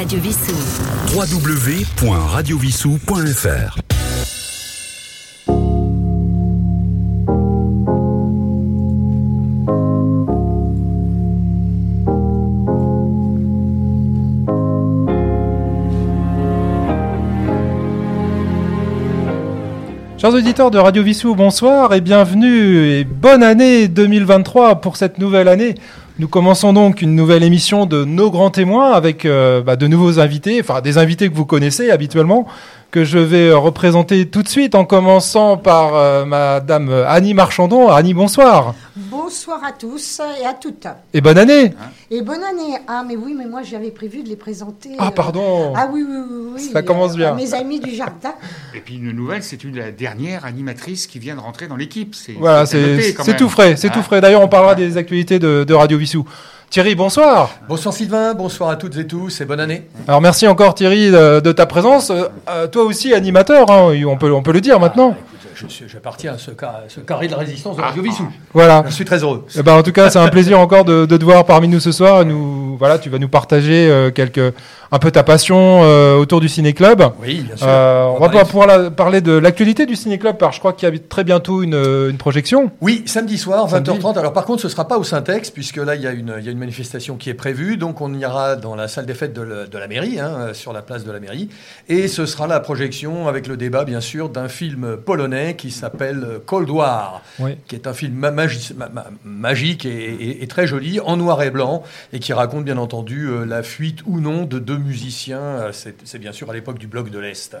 Radio Vissou. www.radiovissou.fr Chers auditeurs de Radio Vissou, bonsoir et bienvenue et bonne année 2023 pour cette nouvelle année. Nous commençons donc une nouvelle émission de Nos Grands Témoins avec euh, bah, de nouveaux invités, enfin des invités que vous connaissez habituellement, que je vais représenter tout de suite en commençant par euh, Madame Annie Marchandon. Annie, bonsoir. Bonsoir à tous et à toutes. Et bonne année. Et bonne année. Ah, mais oui, mais moi j'avais prévu de les présenter. Ah, euh, pardon. Ah oui, oui, oui. oui, Ça commence bien. à Mes amis du jardin. Et puis une nouvelle, c'est une la dernière animatrice qui vient de rentrer dans l'équipe. C'est Voilà, c'est tout frais, c'est tout frais. D'ailleurs, on parlera des actualités de, de Radio Vissou. Thierry, bonsoir. Bonsoir Sylvain, bonsoir à toutes et tous et bonne année. Alors merci encore Thierry de, de ta présence. Euh, euh, toi aussi animateur, hein, on, peut, on peut le dire maintenant. Suis- J'appartiens à ce, ce carré de la résistance de Radio Vissou. Voilà. Je suis très heureux. Eh ben, en tout cas, c'est un plaisir encore de, de te voir parmi nous ce soir. Nous, voilà, tu vas nous partager euh, quelques, un peu ta passion euh, autour du ciné club. Oui, bien sûr. Euh, on va pas pouvoir la- parler de l'actualité du ciné club, car je crois qu'il y a très bientôt une, une projection. Oui, samedi soir, Samedi. 20h30. Alors par contre, ce sera pas au Syntex, puisque là, il y, a une, il y a une manifestation qui est prévue. Donc on ira dans la salle des fêtes de, le- de la mairie, hein, euh, sur la place de la mairie. Et ce sera la projection, avec le débat, bien sûr, d'un film polonais qui s'appelle euh, Cold War, Oui. qui est un film ma- magi- ma- ma- magique et, et- et très joli, en noir et blanc, et qui raconte, bien entendu, euh, la fuite ou non de deux musiciens. Euh, C'est c'est bien sûr à l'époque du bloc de l'Est.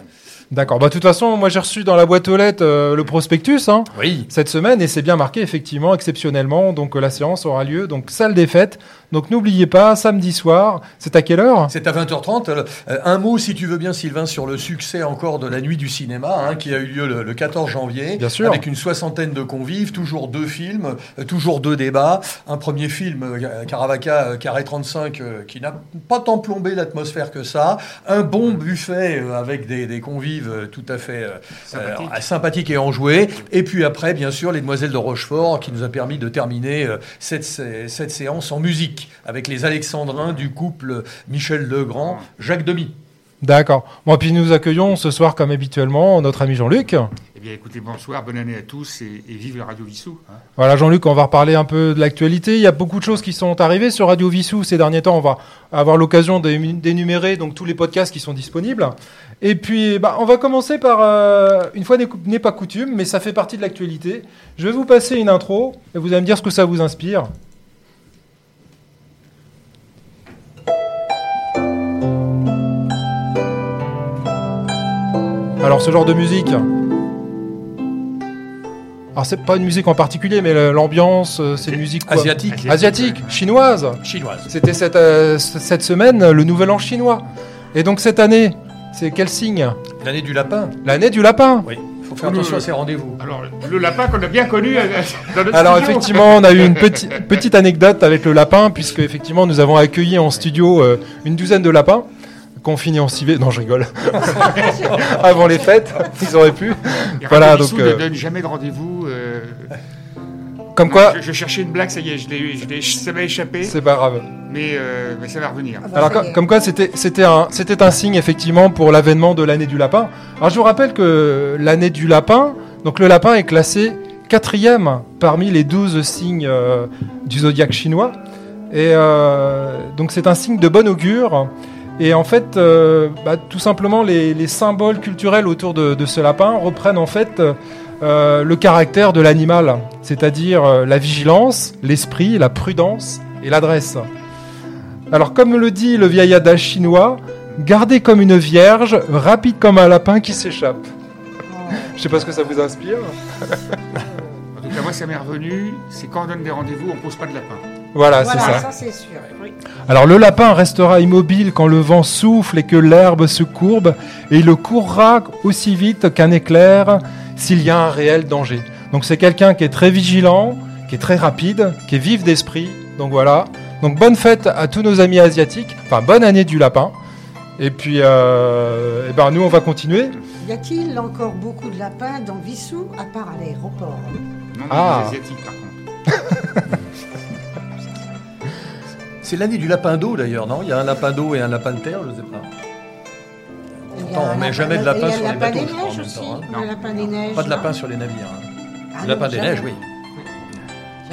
D'accord. Bah, de toute façon, moi j'ai reçu dans la boîte aux lettres euh, le prospectus. Hein. Oui. cette semaine et c'est bien marqué effectivement exceptionnellement donc euh, la séance aura lieu donc salle des fêtes donc n'oubliez pas samedi soir c'est à quelle heure? C'est à 20h30. Euh, un mot, si tu veux bien, Sylvain, sur le succès encore de la nuit du cinéma, hein, qui a eu lieu le, le 14 janvier. Bien sûr. Avec une soixantaine de convives, toujours deux films, euh, toujours deux débats. Un premier film, euh, Caravaca, Carré 35, euh, qui n'a pas tant plombé l'atmosphère que ça. Un bon buffet euh, avec des, des convives tout à fait euh, Sympathique. sympathiques et enjoués. Et puis après, bien sûr, les Demoiselles de Rochefort, qui nous a permis de terminer cette séance en musique, avec les Alexandrins du couple Michel Legrand, Jacques Demy. d'accord. Bon puis nous accueillons ce soir comme habituellement notre ami Jean-Luc. Eh bien, écoutez, bonsoir, bonne année à tous et, et vive la Radio Vissou. hein. voilà Jean-Luc on va reparler un peu de l'actualité. Il y a beaucoup de choses qui sont arrivées sur Radio Vissou ces derniers temps. On va avoir l'occasion d'énumérer donc tous les podcasts qui sont disponibles. Et puis bah, on va commencer par euh, une fois n'est pas coutume mais ça fait partie de l'actualité. Je vais vous passer une intro et vous allez me dire ce que ça vous inspire Alors ce genre de musique. Alors c'est pas une musique en particulier, mais l'ambiance, euh, c'est une musique quoi Asiatique, asiatique, chinoise. chinoise. C'était cette, euh, cette semaine le Nouvel An chinois. Et donc cette année, c'est quel signe? L'année du lapin. L'année du lapin. Oui, il faut faire attention à ces rendez-vous. Alors, le lapin qu'on a bien connu euh, dans notre Alors studio. effectivement, on a eu une petite, petite anecdote avec le lapin, puisque effectivement nous avons accueilli en studio euh, une douzaine de lapins confinés en civet. Non, je rigole. Avant les fêtes, ils auraient pu. Et Voilà, donc, Vissou euh, ne donne jamais de rendez-vous. euh, Comme non, quoi, je, je cherchais une blague, ça y est, je l'ai, je l'ai- ça m'a échappé, c'est pas grave. mais, euh, mais ça va revenir. Ah bah, Alors, comme quoi, c'était c'était un, c'était un signe, effectivement, pour l'avènement de l'année du lapin. Alors, je vous rappelle que l'année du lapin, donc le lapin est classé quatrième parmi les douze signes euh, du zodiaque chinois. Et euh, donc, c'est un signe de bon augure. Et en fait, euh, bah, tout simplement, les, les symboles culturels autour de, de ce lapin reprennent en fait euh, le caractère de l'animal, c'est-à-dire euh, la vigilance, l'esprit, la prudence et l'adresse. Alors, comme le dit le vieil adage chinois, gardez comme une vierge, rapide comme un lapin qui s'échappe. Je sais pas ce que ça vous inspire. En tout cas, moi, ça m'est revenu, c'est quand on donne des rendez-vous, on pose pas de lapin. Voilà, Voilà, c'est ça. ça c'est sûr. oui. Alors le lapin restera immobile quand le vent souffle et que l'herbe se courbe, et il courra aussi vite qu'un éclair s'il y a un réel danger. Donc c'est quelqu'un qui est très vigilant, qui est très rapide, qui est vif d'esprit. Donc voilà. Donc bonne fête à tous nos amis asiatiques. Enfin bonne année du lapin. Et puis, euh, eh ben nous on va continuer. Y a-t-il encore beaucoup de lapins dans Vissou, à part à l'aéroport? Non, Ah. les asiatiques, par contre. C'est l'année du lapin d'eau d'ailleurs, non? Il y a un lapin d'eau et un lapin de terre, je sais pas. A on un met lapin- jamais de il y a lapin le sur les lapin bateaux, je crois, en neiges même aussi. temps, hein. Le lapin des neiges. Pas de lapin sur les navires. hein. Ah lapin non, des jamais. neiges, oui.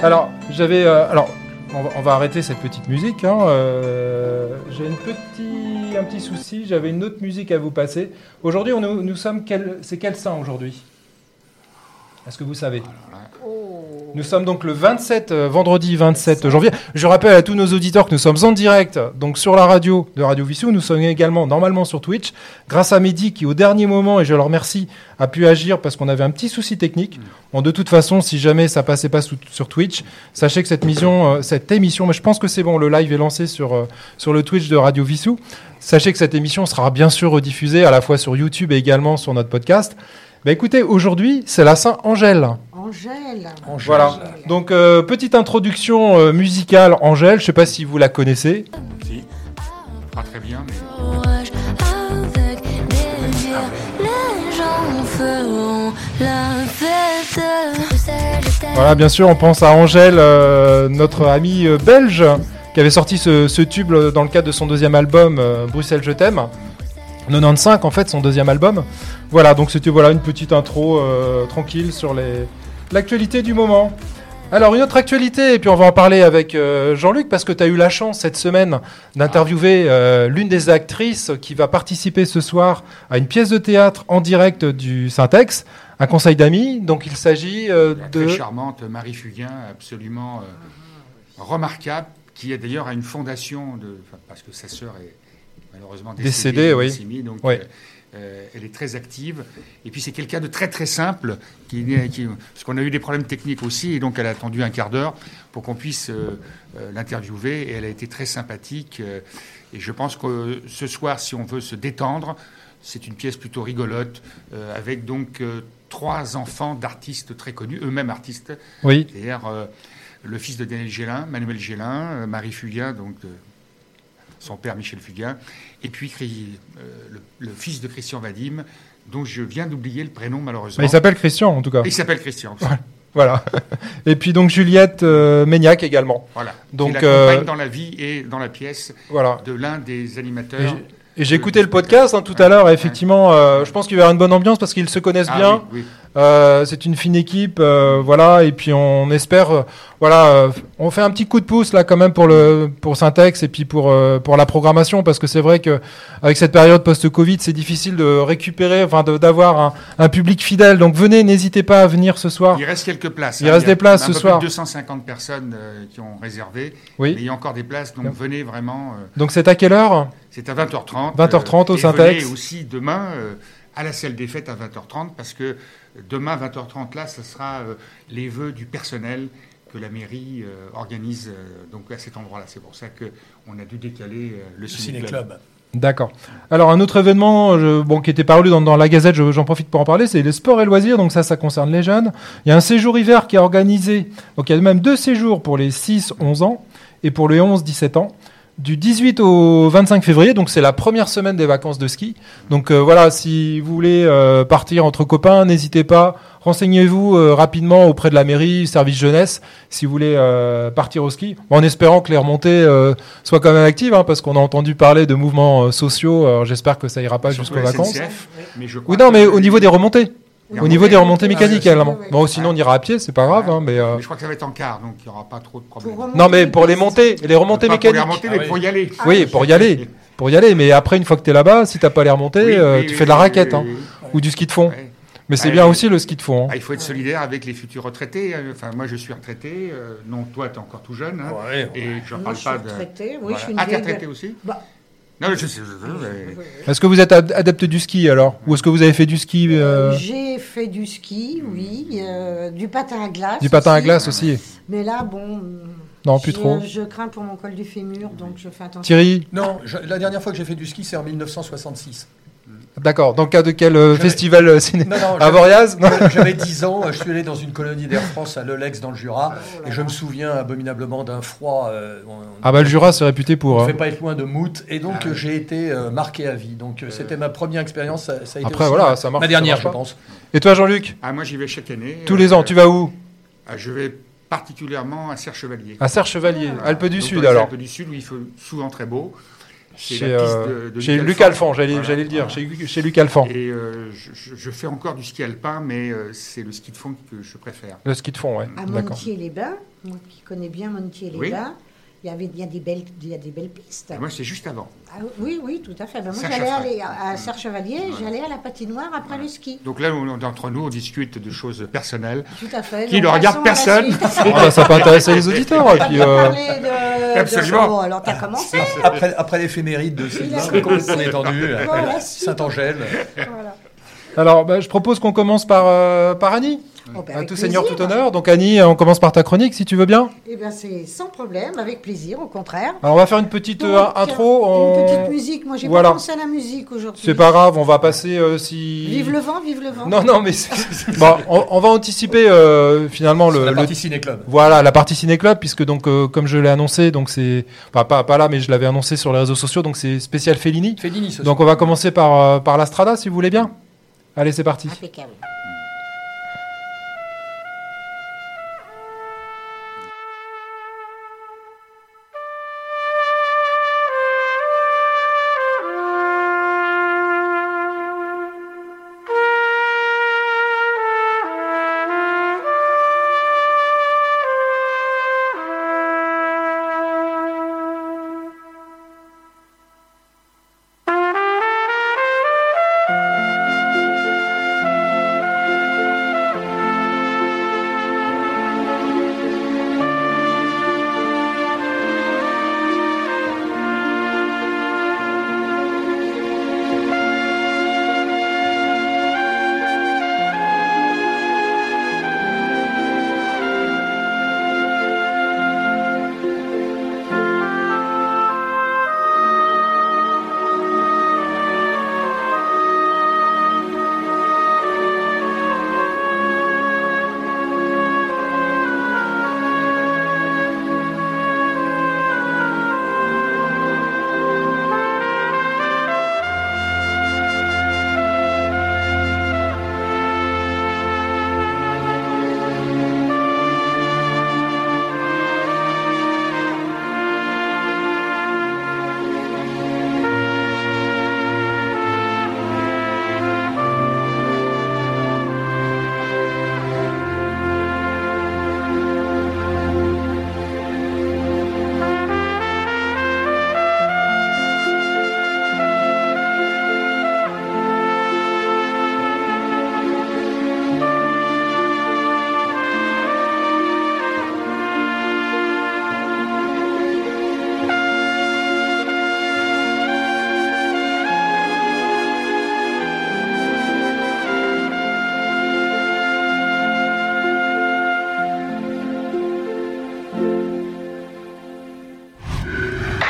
Alors, j'avais. euh, alors, on va, on va arrêter cette petite musique. hein, euh, J'ai une petit, un petit souci. J'avais une autre musique à vous passer. Aujourd'hui, on, nous, nous sommes. Quel, c'est quel saint aujourd'hui? Est-ce que vous savez Oh. Nous sommes donc le 27, euh, vendredi 27 janvier. Je rappelle à tous nos auditeurs que nous sommes en direct, donc sur la radio de Radio Vissou. Nous sommes également normalement sur Twitch, grâce à Mehdi qui, au dernier moment, et je le remercie, a pu agir parce qu'on avait un petit souci technique. Bon, de toute façon, si jamais ça passait pas sous- sur Twitch, sachez que cette mission, euh, cette émission, mais je pense que c'est bon, le live est lancé sur, euh, sur le Twitch de Radio Vissou. Sachez que cette émission sera bien sûr rediffusée à la fois sur YouTube et également sur notre podcast. Bah écoutez, aujourd'hui, c'est la Saint Angèle. Angèle. Angèle. Voilà. Donc, euh, petite introduction euh, musicale, Angèle. Je sais pas si vous la connaissez. Si. Pas très bien, mais. Voilà, bien sûr, on pense à Angèle, euh, notre amie belge, qui avait sorti ce, ce tube dans le cadre de son deuxième album, euh, Bruxelles, je t'aime. 95, en fait, son deuxième album. Voilà, donc c'était voilà une petite intro euh, tranquille sur les l'actualité du moment. Alors, une autre actualité, et puis on va en parler avec euh, Jean-Luc, parce que tu as eu la chance cette semaine d'interviewer euh, l'une des actrices qui va participer ce soir à une pièce de théâtre en direct du Syntex, un conseil d'amis. Donc, il s'agit euh, de. très charmante Marie Fugain, absolument remarquable, qui est d'ailleurs à une fondation, de, enfin, parce que sa sœur est malheureusement Décédée, oui. donc Oui. euh, euh, elle est très active. Et puis c'est quelqu'un de très très simple, qui, parce qu'on a eu des problèmes techniques aussi, et donc elle a attendu un quart d'heure pour qu'on puisse euh, euh, l'interviewer, et elle a été très sympathique. et je pense que ce soir, si on veut se détendre, c'est une pièce plutôt rigolote, avec donc trois enfants d'artistes très connus, eux-mêmes artistes, Oui. c'est-à-dire le fils de Daniel Gélin, Manuel Gélin, Marie Fugain, donc son père Michel Fugain, et puis euh, le, le fils de Christian Vadim, dont je viens d'oublier le prénom malheureusement. Mais il s'appelle Christian, en tout cas. Il s'appelle Christian. Voilà. Et puis donc Juliette euh, Méniac également. Voilà. Donc, euh, dans la vie et dans la pièce Voilà. de l'un des animateurs. Et j'ai écouté le podcast hein, tout à l'heure. et Effectivement, euh, je pense qu'il va y avoir une bonne ambiance parce qu'ils se connaissent Ah bien. oui, oui. Euh, c'est une fine équipe, euh, voilà. Et puis on espère, euh, voilà, on fait un petit coup de pouce là quand même pour le pour Syntex et puis pour pour la programmation parce que c'est vrai que avec cette période post-Covid, c'est difficile de récupérer, enfin d'avoir un, un public fidèle. Donc venez, n'hésitez pas à venir ce soir. Il reste quelques places. Il hein. reste y a des places ce soir. Plus de 250 personnes qui ont réservé. Oui. Mais il y a encore des places, donc venez vraiment. Donc c'est à quelle heure? C'est à 20h30. 20h30 au et Syntex. venez aussi demain à la salle des fêtes à 20h30 parce que demain 20h30 là, ce sera euh, les vœux du personnel que la mairie euh, organise euh, donc à cet endroit-là. C'est pour ça que on a dû décaler le Le ciné-club. ciné-club. D'accord. Alors un autre événement je- bon, qui était paru dans, dans la Gazette, je- j'en profite pour en parler, c'est les sports et loisirs, donc ça, ça concerne les jeunes. Il y a un séjour hiver qui est organisé, donc il y a même deux séjours pour les 6-11 ans et pour les 11-17 ans, du 18 au 25 février, donc c'est la première semaine des vacances de ski. Donc euh, voilà, si vous voulez euh, partir entre copains, n'hésitez pas, renseignez-vous euh, rapidement auprès de la mairie, service jeunesse, si vous voulez euh, partir au ski, en espérant que les remontées euh, soient quand même actives, hein, parce qu'on a entendu parler de mouvements sociaux, j'espère que ça ira pas jusqu'aux vacances. SNCF, mais je crois Oui, non, mais au niveau des remontées. Au niveau des remontées Ah, mécaniques également. oui, oui. Bon, sinon on ira à pied, c'est pas grave, hein, mais... euh, Mais je crois que ça va être en quart, donc il n'y aura pas trop de problèmes. Non, mais pour les montées, les remontées Pas pour les mécaniques. remonter, Ah mais oui. pour y aller. Oui, pour y aller. Pour y aller, mais après, une fois que t'es là-bas, si t'as pas les remontées, Oui, euh, oui, tu oui, fais de la raquette, oui, hein, ou du ski de fond. Ouais. Mais c'est Ah, bien aussi le ski de fond. hein. Ah, il faut être solidaire avec les futurs retraités. hein. Enfin, moi, je suis retraité. euh, non, toi, tu es encore tout jeune. hein. Ouais, Et je ne Moi, parle je suis pas de. retraitée. Oui, Voilà. je suis une Ah, vieille retraité aussi Bah, Non, je sais. je- je- Est-ce que vous êtes ad- adepte du ski alors? Ou est-ce que vous avez fait du ski euh, J'ai fait du ski, oui, euh, du patin à glace. Du patin à glace aussi Mais là, bon. Non, plus trop. Je crains pour mon col du fémur, donc je fais attention. Thierry? Non, je- la dernière fois que j'ai fait du ski, c'est en 1966. D'accord. Dans le cadre de quel euh, festival euh, ciné Non, non, À j'avais- Voriaz J'avais 10 ans, je suis allé dans une colonie d'Air France à Lelex dans le Jura, et je me souviens abominablement d'un froid. euh, on- Ah bah le Jura c'est réputé on pour. ne hein. pas être loin de Mout, et donc Ah euh, j'ai été euh, marqué à vie. Donc euh, c'était ma première expérience. Ça, ça a été Après, voilà, ma- ça marche, ma dernière, marche je pense. Et toi Jean-Luc Ah, moi, j'y vais chaque année. Tous Euh, les ans, tu vas où ah, Je vais particulièrement à Serre-Chevalier. À Serre-Chevalier, Voilà. Alpes du Donc, Sud dans les alors. Alpes du Sud, où il fait souvent très beau. C'est Chez, la piste euh, de- de chez Luc Alphand. J'allais Voilà. le dire, Voilà. chez, chez Luc Alphand. Et euh, je, fais encore du ski alpin, mais euh, c'est le ski de fond que je préfère. Le ski de fond, ouais. À. Montier-les-Bains, moi qui connais bien Montier-les-Bains, il y avait il y a des belles, il y a des belles pistes. Et moi, c'est juste avant. Ah, oui, oui, tout à fait. Ben, moi, j'allais aller à, à Serre-Chevalier, j'allais à la patinoire après le ski. Donc là, on, entre nous, on discute de choses personnelles. Tout à fait. Qui ne regarde personne. Ah, bah, ça peut intéresser les auditeurs. Et puis, euh, de, de Absolument. Bon, alors, t'as commencé. Après, après l'éphéméride de Sylvain, on est tendu. Suite. Saint-Angèle. Voilà. alors, bah, je propose qu'on commence par, euh, par Annie. Oh, ben, À avec tout seigneur, tout honneur. Donc Annie, on commence par ta chronique, si tu veux bien. Eh bien, c'est sans problème, avec plaisir, au contraire. Alors, on va faire une petite euh, intro. Une on- petite musique. Moi, j'ai Voilà. pas pensé à la musique aujourd'hui. C'est pas grave, on va passer euh, si. Vive le vent, vive le vent. Non, non, mais c'est- bon, on, on va anticiper euh, finalement le, la le- partie ciné-club. voilà la partie ciné club puisque donc euh, comme je l'ai annoncé donc c'est enfin, pas pas là mais je l'avais annoncé sur les réseaux sociaux donc c'est spécial Fellini. Fellini, ce Donc on va commencer par euh, par la Strada si vous voulez bien. Allez c'est parti. Impeccable.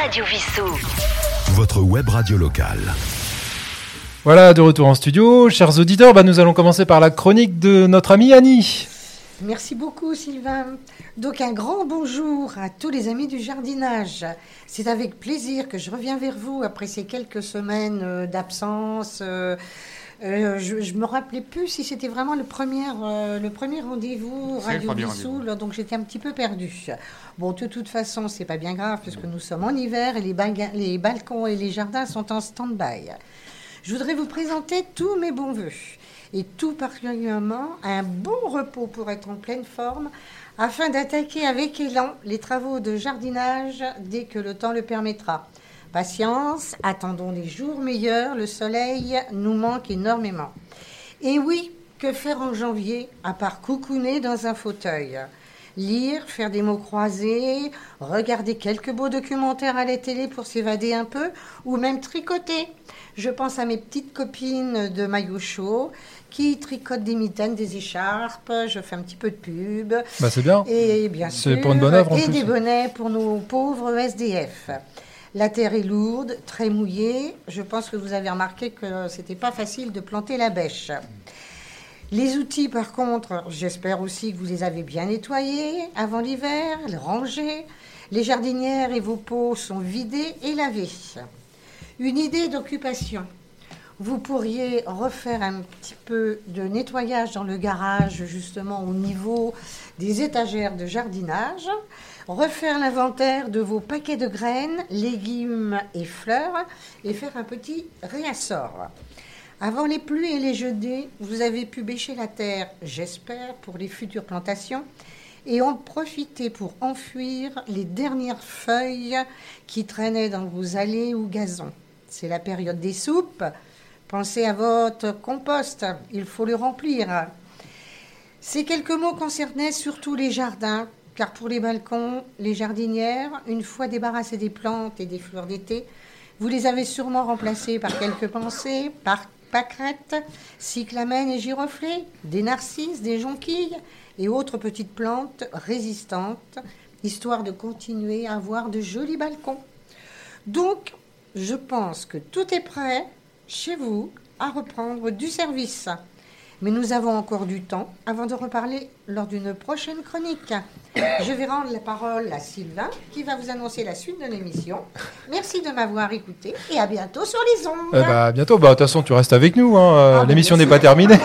Radio Vissou. Votre web radio locale. Voilà de retour en studio, chers auditeurs. Bah, nous allons commencer par la chronique de notre amie Annie. Merci beaucoup, Sylvain. Donc, un grand bonjour à tous les amis du jardinage. C'est avec plaisir que je reviens vers vous après ces quelques semaines euh, d'absence. Euh, je, je me rappelais plus si c'était vraiment le premier, euh, le premier rendez-vous Radio premier donc j'étais un petit peu perdue. Bon, de toute façon, c'est pas bien grave puisque nous sommes en hiver et les, les balcons et les jardins sont en stand-by. Je voudrais vous présenter tous mes bons voeux et tout particulièrement un bon repos pour être en pleine forme afin d'attaquer avec élan les travaux de jardinage dès que le temps le permettra. Patience, attendons les jours meilleurs, le soleil nous manque énormément. Et oui, que faire en janvier à part coucouner dans un fauteuil? Lire, faire des mots croisés, regarder quelques beaux documentaires à la télé pour s'évader un peu, ou même tricoter. Je pense à mes petites copines de maillot chaud qui tricotent des mitaines, des écharpes, je fais un petit peu de pub. Bah, c'est bien. Et bien C'est sûr, pour une bonne œuvre, en et plus. des bonnets pour nos pauvres SDF. La terre est lourde, très mouillée. Je pense que vous avez remarqué que c'était pas facile de planter la bêche. Les outils, par contre, j'espère aussi que vous les avez bien nettoyés avant l'hiver, les rangés. Les jardinières et vos pots sont vidés et lavés. Une idée d'occupation. Vous pourriez refaire un petit peu de nettoyage dans le garage, justement au niveau des étagères de jardinage. Refaire l'inventaire de vos paquets de graines, légumes et fleurs et faire un petit réassort. Avant les pluies et les gelées, vous avez pu bêcher la terre, j'espère, pour les futures plantations et en profiter pour enfuir les dernières feuilles qui traînaient dans vos allées ou gazons. C'est la période des soupes. Pensez à votre compost, il faut le remplir. Ces quelques mots concernaient surtout les jardins, car pour les balcons, les jardinières, une fois débarrassées des plantes et des fleurs d'été, vous les avez sûrement remplacées par quelques pensées, par pâquerettes, cyclamènes et giroflées, des narcisses, des jonquilles et autres petites plantes résistantes, histoire de continuer à avoir de jolis balcons. Donc, je pense que tout est prêt chez vous à reprendre du service. Mais nous avons encore du temps avant de reparler lors d'une prochaine chronique. Je vais rendre la parole à Sylvain qui va vous annoncer la suite de l'émission. Merci de m'avoir écouté et à bientôt sur les ondes. Eh bah, à bientôt. Bah, de toute façon, tu restes avec nous. hein. Euh, Ah, bah, L'émission n'est pas terminée.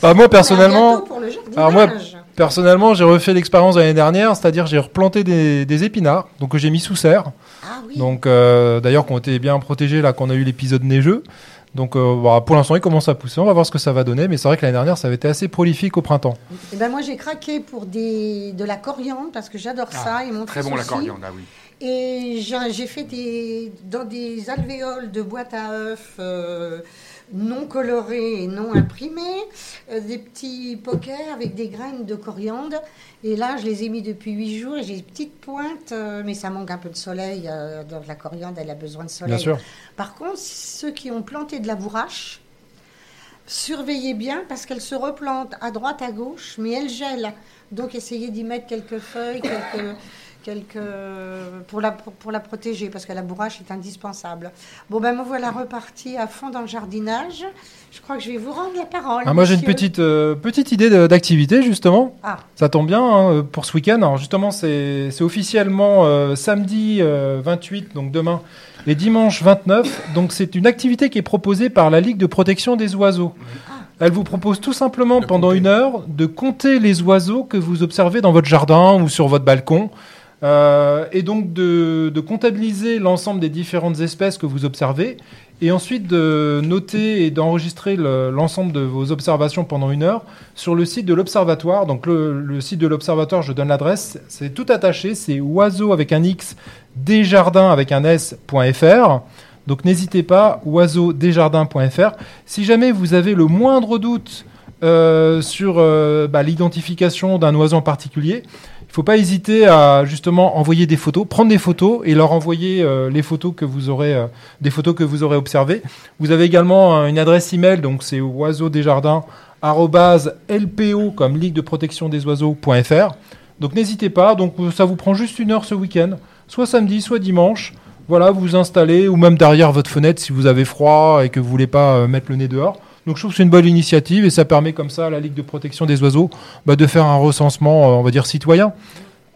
Bah, moi, À personnellement, bientôt pour le alors moi, personnellement, j'ai refait l'expérience de l'année dernière, c'est-à-dire j'ai replanté des, des épinards, donc que j'ai mis sous serre. Ah oui. Donc, euh, d'ailleurs, qu'on était bien protégés là, qu'on a eu l'épisode neigeux. Donc, euh, voilà, pour l'instant, il commence à pousser. On va voir ce que ça va donner. Mais c'est vrai que l'année dernière, ça avait été assez prolifique au printemps. Eh ben moi j'ai craqué pour des, de la coriandre parce que j'adore ça. Et mon Ah, Très bon la coriandre, ah oui. Et j'ai j'ai fait des, dans des alvéoles de boîte à œufs euh, non colorés et non imprimés, euh, des petits pokers avec des graines de coriandre. Et là, je les ai mis depuis huit jours et j'ai des petites pointes, euh, mais ça manque un peu de soleil. euh, donc la coriandre, elle a besoin de soleil. Bien sûr. Par contre, ceux qui ont planté de la bourrache, surveillez bien parce qu'elle se replante à droite, à gauche, mais elle gèle. Donc essayez d'y mettre quelques feuilles, quelques, quelques pour la pour, pour la protéger parce que la bourrache est indispensable. Bon ben me voilà reparti à fond dans le jardinage. Je crois que je vais vous rendre la parole. Ah, moi, j'ai une petite, euh, petite idée d'activité, justement. Ah, Ça tombe bien hein, pour ce week-end. Alors justement, c'est c'est officiellement euh, samedi euh, 28, donc demain, et dimanche 29. Donc c'est une activité qui est proposée par la Ligue de protection des oiseaux. Elle vous propose tout simplement pendant une heure de compter les oiseaux que vous observez dans votre jardin ou sur votre balcon. Euh, et donc de, comptabiliser l'ensemble des différentes espèces que vous observez et ensuite de noter et d'enregistrer le- l'ensemble de vos observations pendant une heure sur le site de l'observatoire. Donc le, le site de l'observatoire, je donne l'adresse, c'est tout attaché, c'est oiseau avec un X, desjardins avec un S.fr. Donc n'hésitez pas, oiseaudesjardins.fr. Si jamais vous avez le moindre doute euh, sur euh, bah, l'identification d'un oiseau en particulier, il ne faut pas hésiter à justement envoyer des photos, prendre des photos et leur envoyer euh, les photos que vous aurez, euh, des photos que vous aurez observées. Vous avez également euh, une adresse email, donc c'est oiseaudesjardins@lpo comme Ligue de protection des oiseaux.fr. Donc n'hésitez pas. Donc ça vous prend juste une heure ce week-end, soit samedi, soit dimanche. Voilà, vous vous installez ou même derrière votre fenêtre si vous avez froid et que vous voulez pas mettre le nez dehors. Donc je trouve que c'est une bonne initiative et ça permet comme ça à la Ligue de protection des oiseaux bah, de faire un recensement, euh, on va dire citoyen.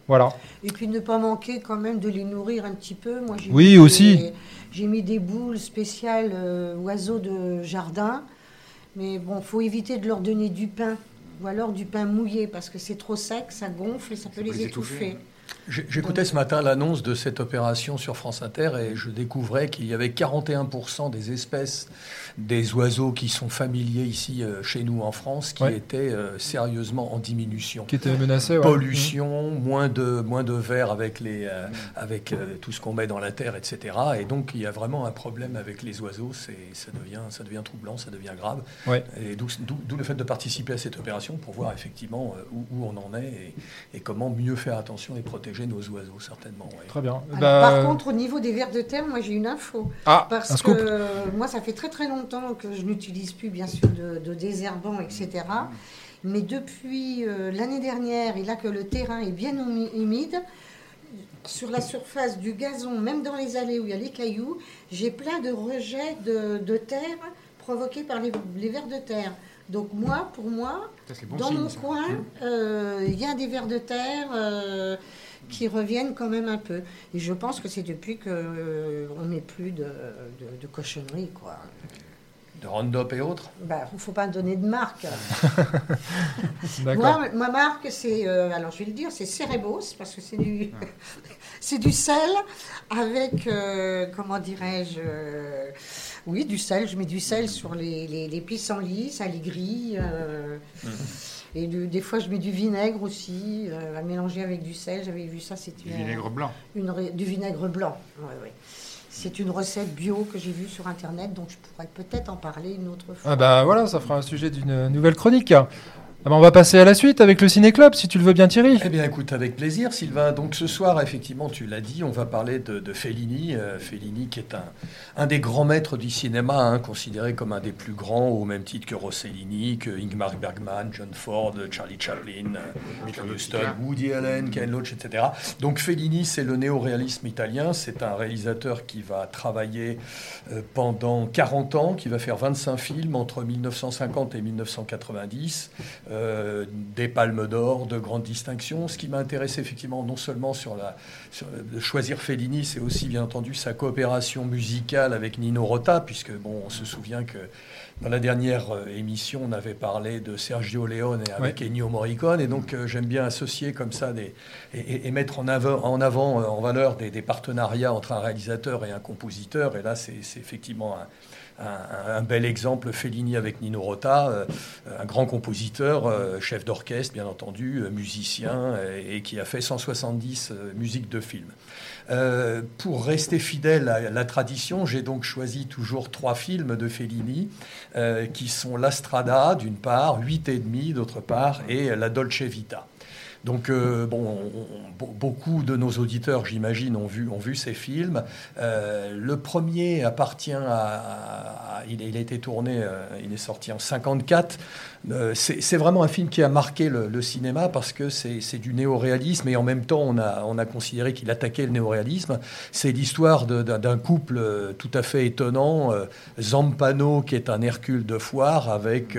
Voilà. et puis ne pas manquer quand même de les nourrir un petit peu. Moi, j'ai Oui, mis aussi. des- J'ai mis des boules spéciales euh, oiseaux de jardin, mais bon, faut éviter de leur donner du pain ou alors du pain mouillé parce que c'est trop sec, ça gonfle et ça peut peut les les étouffer. étouffer. J'écoutais ce matin l'annonce de cette opération sur France Inter et je découvrais qu'il y avait 41% des espèces des oiseaux qui sont familiers ici euh, chez nous en France qui Ouais. étaient euh, sérieusement en diminution. Qui était menacé. ouais. Pollution, moins de moins de verre avec les euh, avec euh, tout ce qu'on met dans la terre, etc. Et donc il y a vraiment un problème avec les oiseaux. C'est ça devient ça devient troublant, ça devient grave. Ouais. Et d'où le fait de participer à cette opération pour voir effectivement où, où on en est et, et comment mieux faire attention et protéger nos oiseaux certainement. ouais. Très bien. Alors, Bah, Par contre, au niveau des vers de terre, moi j'ai une info. ah, Parce que scoop. euh, moi, ça fait très très longtemps que je n'utilise plus, bien sûr, de, de désherbant, etc. Mais depuis euh, l'année dernière, et là que le terrain est bien humi- humide, sur la surface du gazon, même dans les allées où il y a les cailloux, j'ai plein de rejets de, de terre provoqués par les, les vers de terre. Donc moi, pour moi, Ça, c'est bon dans signe, mon ça. coin, euh, il y a des vers de terre euh, qui reviennent quand même un peu. Et je pense que c'est depuis qu'on on n'est plus de, de, de cochonneries, quoi. De Roundup et autres? Bah, il ne faut pas donner de marque. Moi, ma marque, c'est, euh, alors je vais le dire, c'est Cerebos, parce que c'est du, c'est du sel avec, euh, comment dirais-je, euh, oui, du sel. Je mets du sel sur les, les, les pissenlits, ça les grille. euh, Et du- des fois, je mets du vinaigre aussi, euh, à mélanger avec du sel. J'avais vu ça, c'était Du vinaigre blanc. une du vinaigre blanc. Ouais, ouais. C'est une recette bio que j'ai vue sur Internet, donc je pourrais peut-être en parler une autre fois. Ah bah voilà, ça fera un sujet d'une nouvelle chronique. Ah bah on va passer à la suite avec le Ciné Club, si tu le veux bien Thierry. Eh bien, écoute, avec plaisir, Sylvain. Donc, ce soir, effectivement, tu l'as dit, on va parler de, de Fellini. euh, Fellini, qui est un, un des grands maîtres du cinéma, hein, considéré comme un des plus grands, au même titre que Rossellini, que Ingmar Bergman, John Ford, Charlie Chaplin, euh, John Huston, Woody Allen, Ken Loach, etc. Donc, Fellini, c'est le néoréalisme italien. C'est un réalisateur qui va travailler euh, pendant 40 ans, qui va faire 25 films entre 1950 et 1990 euh, des palmes d'or, de grandes distinctions. Ce qui m'a intéressé effectivement non seulement sur la sur, de choisir Fellini, c'est aussi bien entendu sa coopération musicale avec Nino Rota, puisque bon, on se souvient que dans la dernière euh, émission, on avait parlé de Sergio Leone avec Ennio Morricone, et donc euh, j'aime bien associer comme ça des, et, et- et mettre en avant, en, avant, euh, en valeur des, des partenariats entre un réalisateur et un compositeur. Et là, c'est c'est effectivement un, un, bel exemple, Fellini avec Nino Rota, euh, un grand compositeur, euh, chef d'orchestre bien entendu, euh, musicien, et qui a fait 170 euh, musiques de films. Pour rester fidèle à la tradition, j'ai donc choisi toujours trois films de Fellini, qui sont La Strada d'une part, Huit et demi d'autre part, et La Dolce Vita. Donc, euh, bon, on- on- be- beaucoup de nos auditeurs, j'imagine, ont vu, ont vu ces films. Euh, le premier appartient à. à- il, a- il a été tourné, euh, il est sorti en 54. Euh, c'est vraiment un film qui a marqué le, cinéma parce que c'est du néoréalisme et en même temps, on a, on a considéré qu'il attaquait le néoréalisme. C'est l'histoire d'un couple euh, tout à fait étonnant. euh, Zampano, qui est un Hercule de foire, avec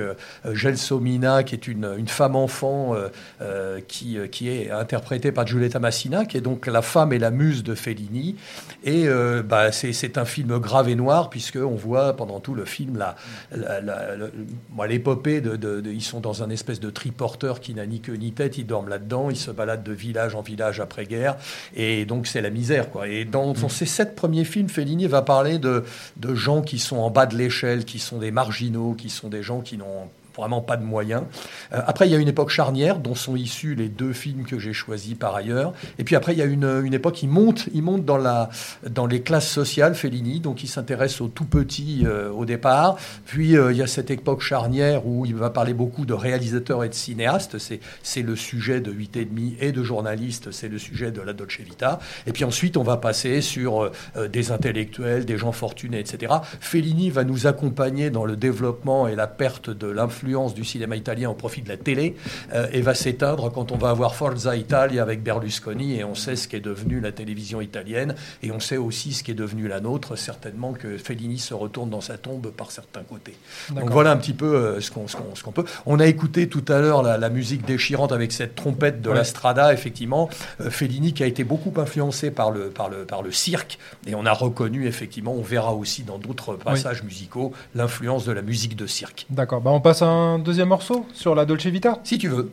Gelsomina, qui est une, euh, euh, qui, est interprétée par Giulietta Massina, qui est donc la femme et la muse de Fellini. Et bah, c'est un film grave et noir, puisqu'on voit pendant tout le film la- la- la- l'épopée de- de- Ils sont dans un espèce de triporteur qui n'a ni queue ni tête, ils dorment là-dedans, ils se baladent de village en village après-guerre, et donc c'est la misère. Quoi. Et dans, dans ces sept premiers films, Fellini va parler de, de gens qui sont en bas de l'échelle, qui sont des marginaux, qui sont des gens qui n'ont vraiment pas de moyens. Euh, après, il y a une époque charnière dont sont issus les deux films que j'ai choisis par ailleurs. Et puis après, il y a une, une époque, il monte, il monte dans, la, dans les classes sociales, Fellini, donc il s'intéresse aux tout petits euh, au départ. Puis euh, il y a cette époque charnière où il va parler beaucoup de réalisateurs et de cinéastes. C'est, le sujet de 8 et demi et de journalistes, c'est le sujet de la Dolce Vita. Et puis ensuite, on va passer sur des intellectuels, des gens fortunés, etc. Fellini va nous accompagner dans le développement et la perte de l'influence du cinéma italien au profit de la télé euh, et va s'éteindre quand on va avoir Forza Italia avec Berlusconi et on sait ce qu'est devenu la télévision italienne et on sait aussi ce qui est devenu la nôtre. Certainement que Fellini se retourne dans sa tombe par certains côtés. Donc voilà un petit peu euh, ce qu'on ce qu'on peut. On a écouté tout à l'heure la, la musique déchirante avec cette trompette de Ouais. la Strada, effectivement. Euh, Fellini qui a été beaucoup influencé par le, par, le, par le cirque et on a reconnu effectivement, on verra aussi dans d'autres passages musicaux, l'influence de la musique de cirque. D'accord, bah on passe à un deuxième morceau sur la Dolce Vita? Si tu veux.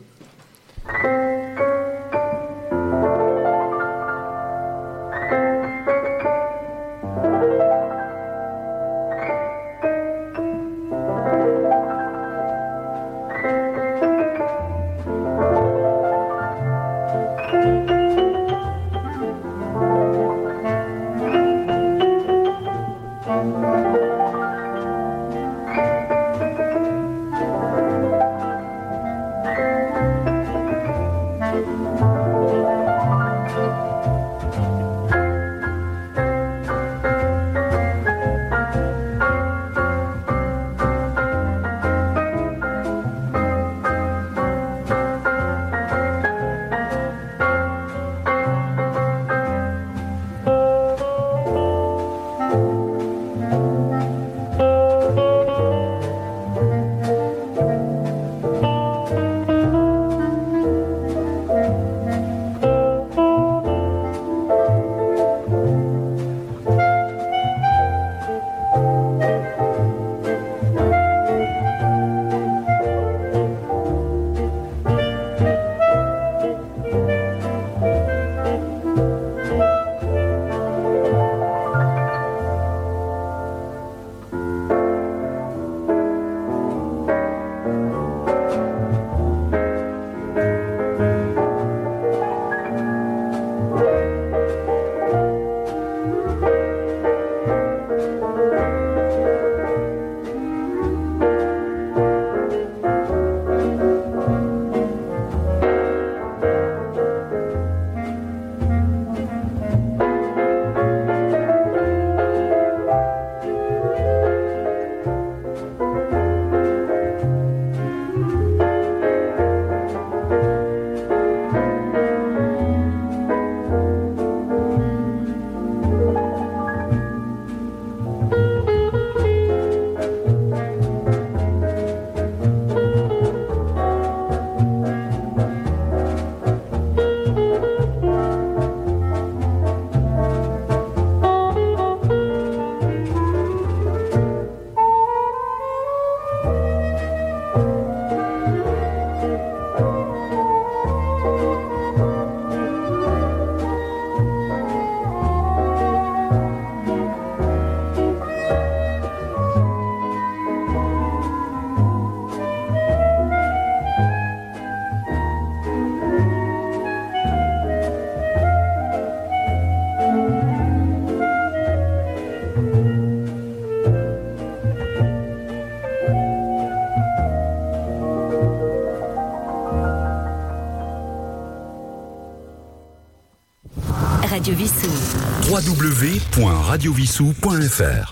www.radiovissou.fr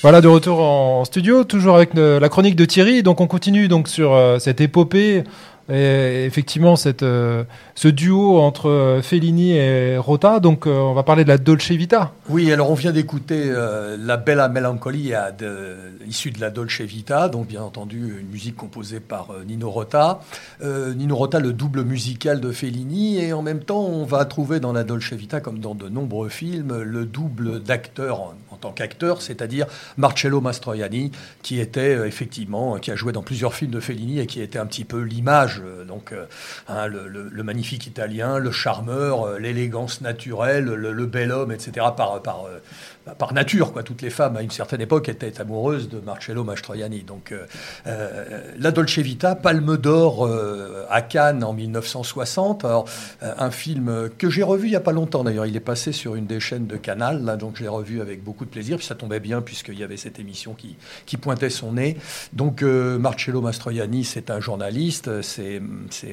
Voilà de retour en studio, toujours avec euh, la chronique de Thierry. Donc on continue donc sur euh, cette épopée et effectivement cette, euh, ce duo entre euh, Fellini et Rota. Donc euh, on va parler de la Dolce Vita. Oui, alors on vient d'écouter euh, La Bella Melancolia, issue de la Dolce Vita, donc bien entendu une musique composée par euh, Nino Rota. Euh, Nino Rota, le double musical de Fellini, et en même temps on va trouver dans la Dolce Vita, comme dans de nombreux films, le double d'acteur en, en tant qu'acteur, c'est-à-dire Marcello Mastroianni, qui était euh, effectivement, qui a joué dans plusieurs films de Fellini et qui était un petit peu l'image, euh, donc euh, hein, le, magnifique italien, le charmeur, euh, l'élégance naturelle, le, bel homme, etc. par, par, euh, bah, par nature, quoi. Toutes les femmes à une certaine époque étaient amoureuses de Marcello Mastroianni. Donc, euh, euh, La Dolce Vita, Palme d'Or euh, à Cannes en 1960. Alors, un film que j'ai revu il n'y a pas longtemps d'ailleurs. Il est passé sur une des chaînes de Canal, donc je l'ai revu avec beaucoup de plaisir. Puis ça tombait bien puisqu'il y avait cette émission qui, pointait son nez. Donc, Marcello Mastroianni, c'est un journaliste. C'est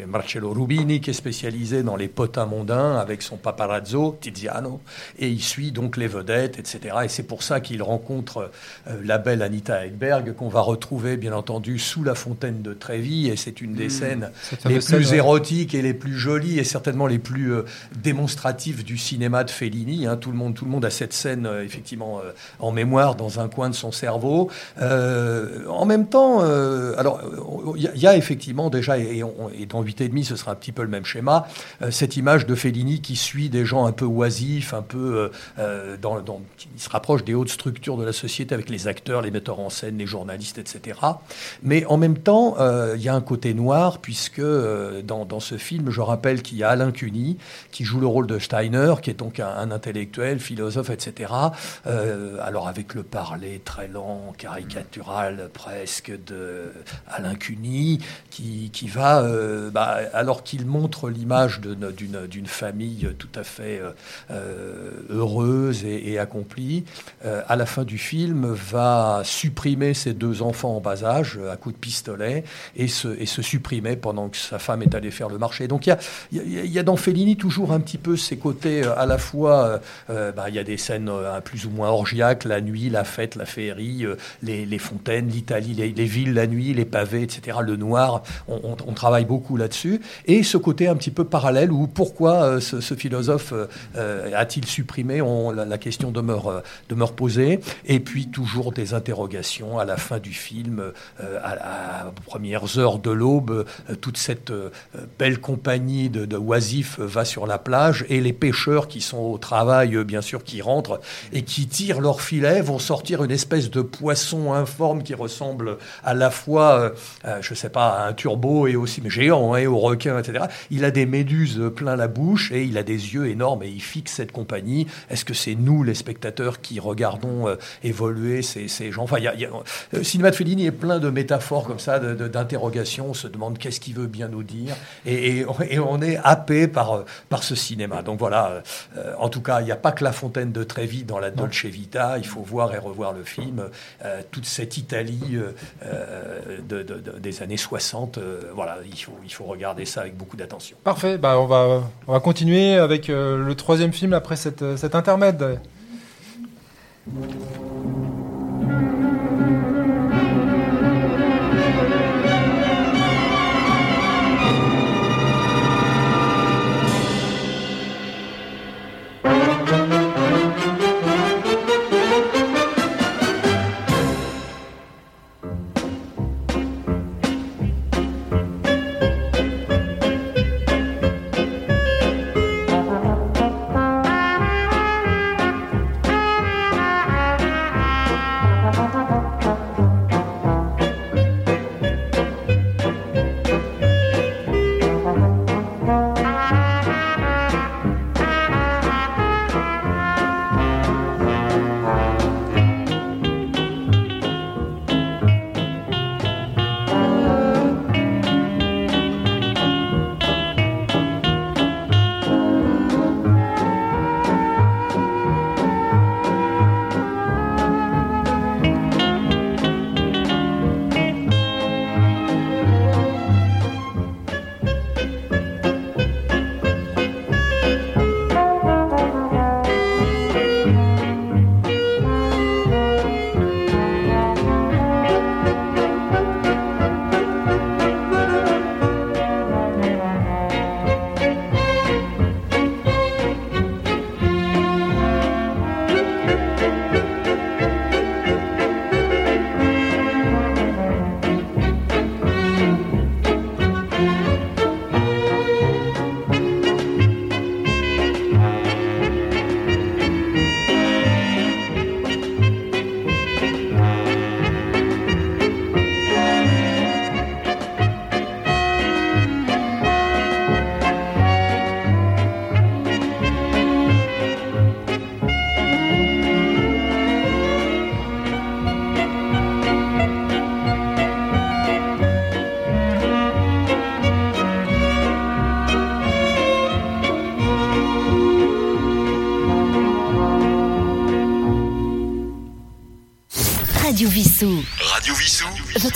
Marcello Rubini qui est spécialisé dans les potins mondains avec son paparazzo, Tiziano. Et il suit donc les vedettes, etc. Et c'est pour ça qu'il rencontre euh, la belle Anita Ekberg qu'on va retrouver, bien entendu, sous la fontaine de Trévis. Et c'est une des scènes Cette les scène, plus ouais. érotiques et les plus jolies et certainement les plus euh, démonstratives du cinéma de Fellini. hein. Tout, le monde, tout le monde a cette scène euh, effectivement en mémoire dans un coin de son cerveau. Euh, en même temps, euh, alors il y, a- il y a effectivement déjà, et, et on- et dans 8 et demi, ce sera un petit peu le même schéma, euh, cette image de Fellini qui suit des gens un peu oisifs, un peu dans, dans- qui se rapproche des hautes structures de la société avec les acteurs, les metteurs en scène, les journalistes, etc. Mais en même temps, euh, il y a un côté noir, puisque euh, dans, ce film, je rappelle qu'il y a Alain Cuny, qui joue le rôle de Steiner, qui est donc un, intellectuel, philosophe, etc. Euh, alors avec le parler très lent, caricatural presque de Alain Cuny, qui, va, bah, alors qu'il montre l'image d'une famille tout à fait heureuse et accomplie, euh, à la fin du film, va supprimer ses deux enfants en bas âge euh, à coups de pistolet et se, et se supprimer pendant que sa femme est allée faire le marché. Donc il y a, y a- dans Fellini toujours un petit peu ces côtés euh, à la fois, bah, il y a des scènes plus ou moins orgiaques, la nuit, la fête, la féerie, les, les fontaines, l'Italie, les, les villes la nuit, les pavés, etc., le noir, on, travaille beaucoup là-dessus. Et ce côté un petit peu parallèle où pourquoi ce, philosophe a-t-il supprimé? On, la, la question demeure, euh, demeure posée. Et puis toujours des interrogations à la fin du film, euh, à, à- premières heures de l'aube, euh, toute cette belle compagnie de, de oisifs va sur la plage et les pêcheurs qui sont au travail, bien sûr, qui rentrent et qui tirent leur filet vont sortir une espèce de poisson informe qui ressemble à la fois, je sais pas, à un turbo et aussi mais géant, hein, et au requin, etc. Il a des méduses plein la bouche et il a des yeux énormes et il fixe cette compagnie. Est-ce que c'est nous, les spectateurs, qui regardons euh, évoluer ces, ces gens Enfin, il y a, il y a- le cinéma de Fellini est plein de métaphores comme ça, d'interrogations. On se demande qu'est-ce qu'il veut bien nous dire et, et- et on est happé par, euh, par ce cinéma. Donc voilà, euh, en tout cas, il n'y a pas que la fontaine de Trévi dans la Dolce Vita. Il faut voir et revoir le film. Euh, toute cette Italie euh, euh, de- de- de- des années 60, euh, voilà, il faut, il faut regarder ça avec beaucoup d'attention. Parfait, bah on, va, on va continuer avec euh, le troisième film après cette, euh, cet intermède. Thank you.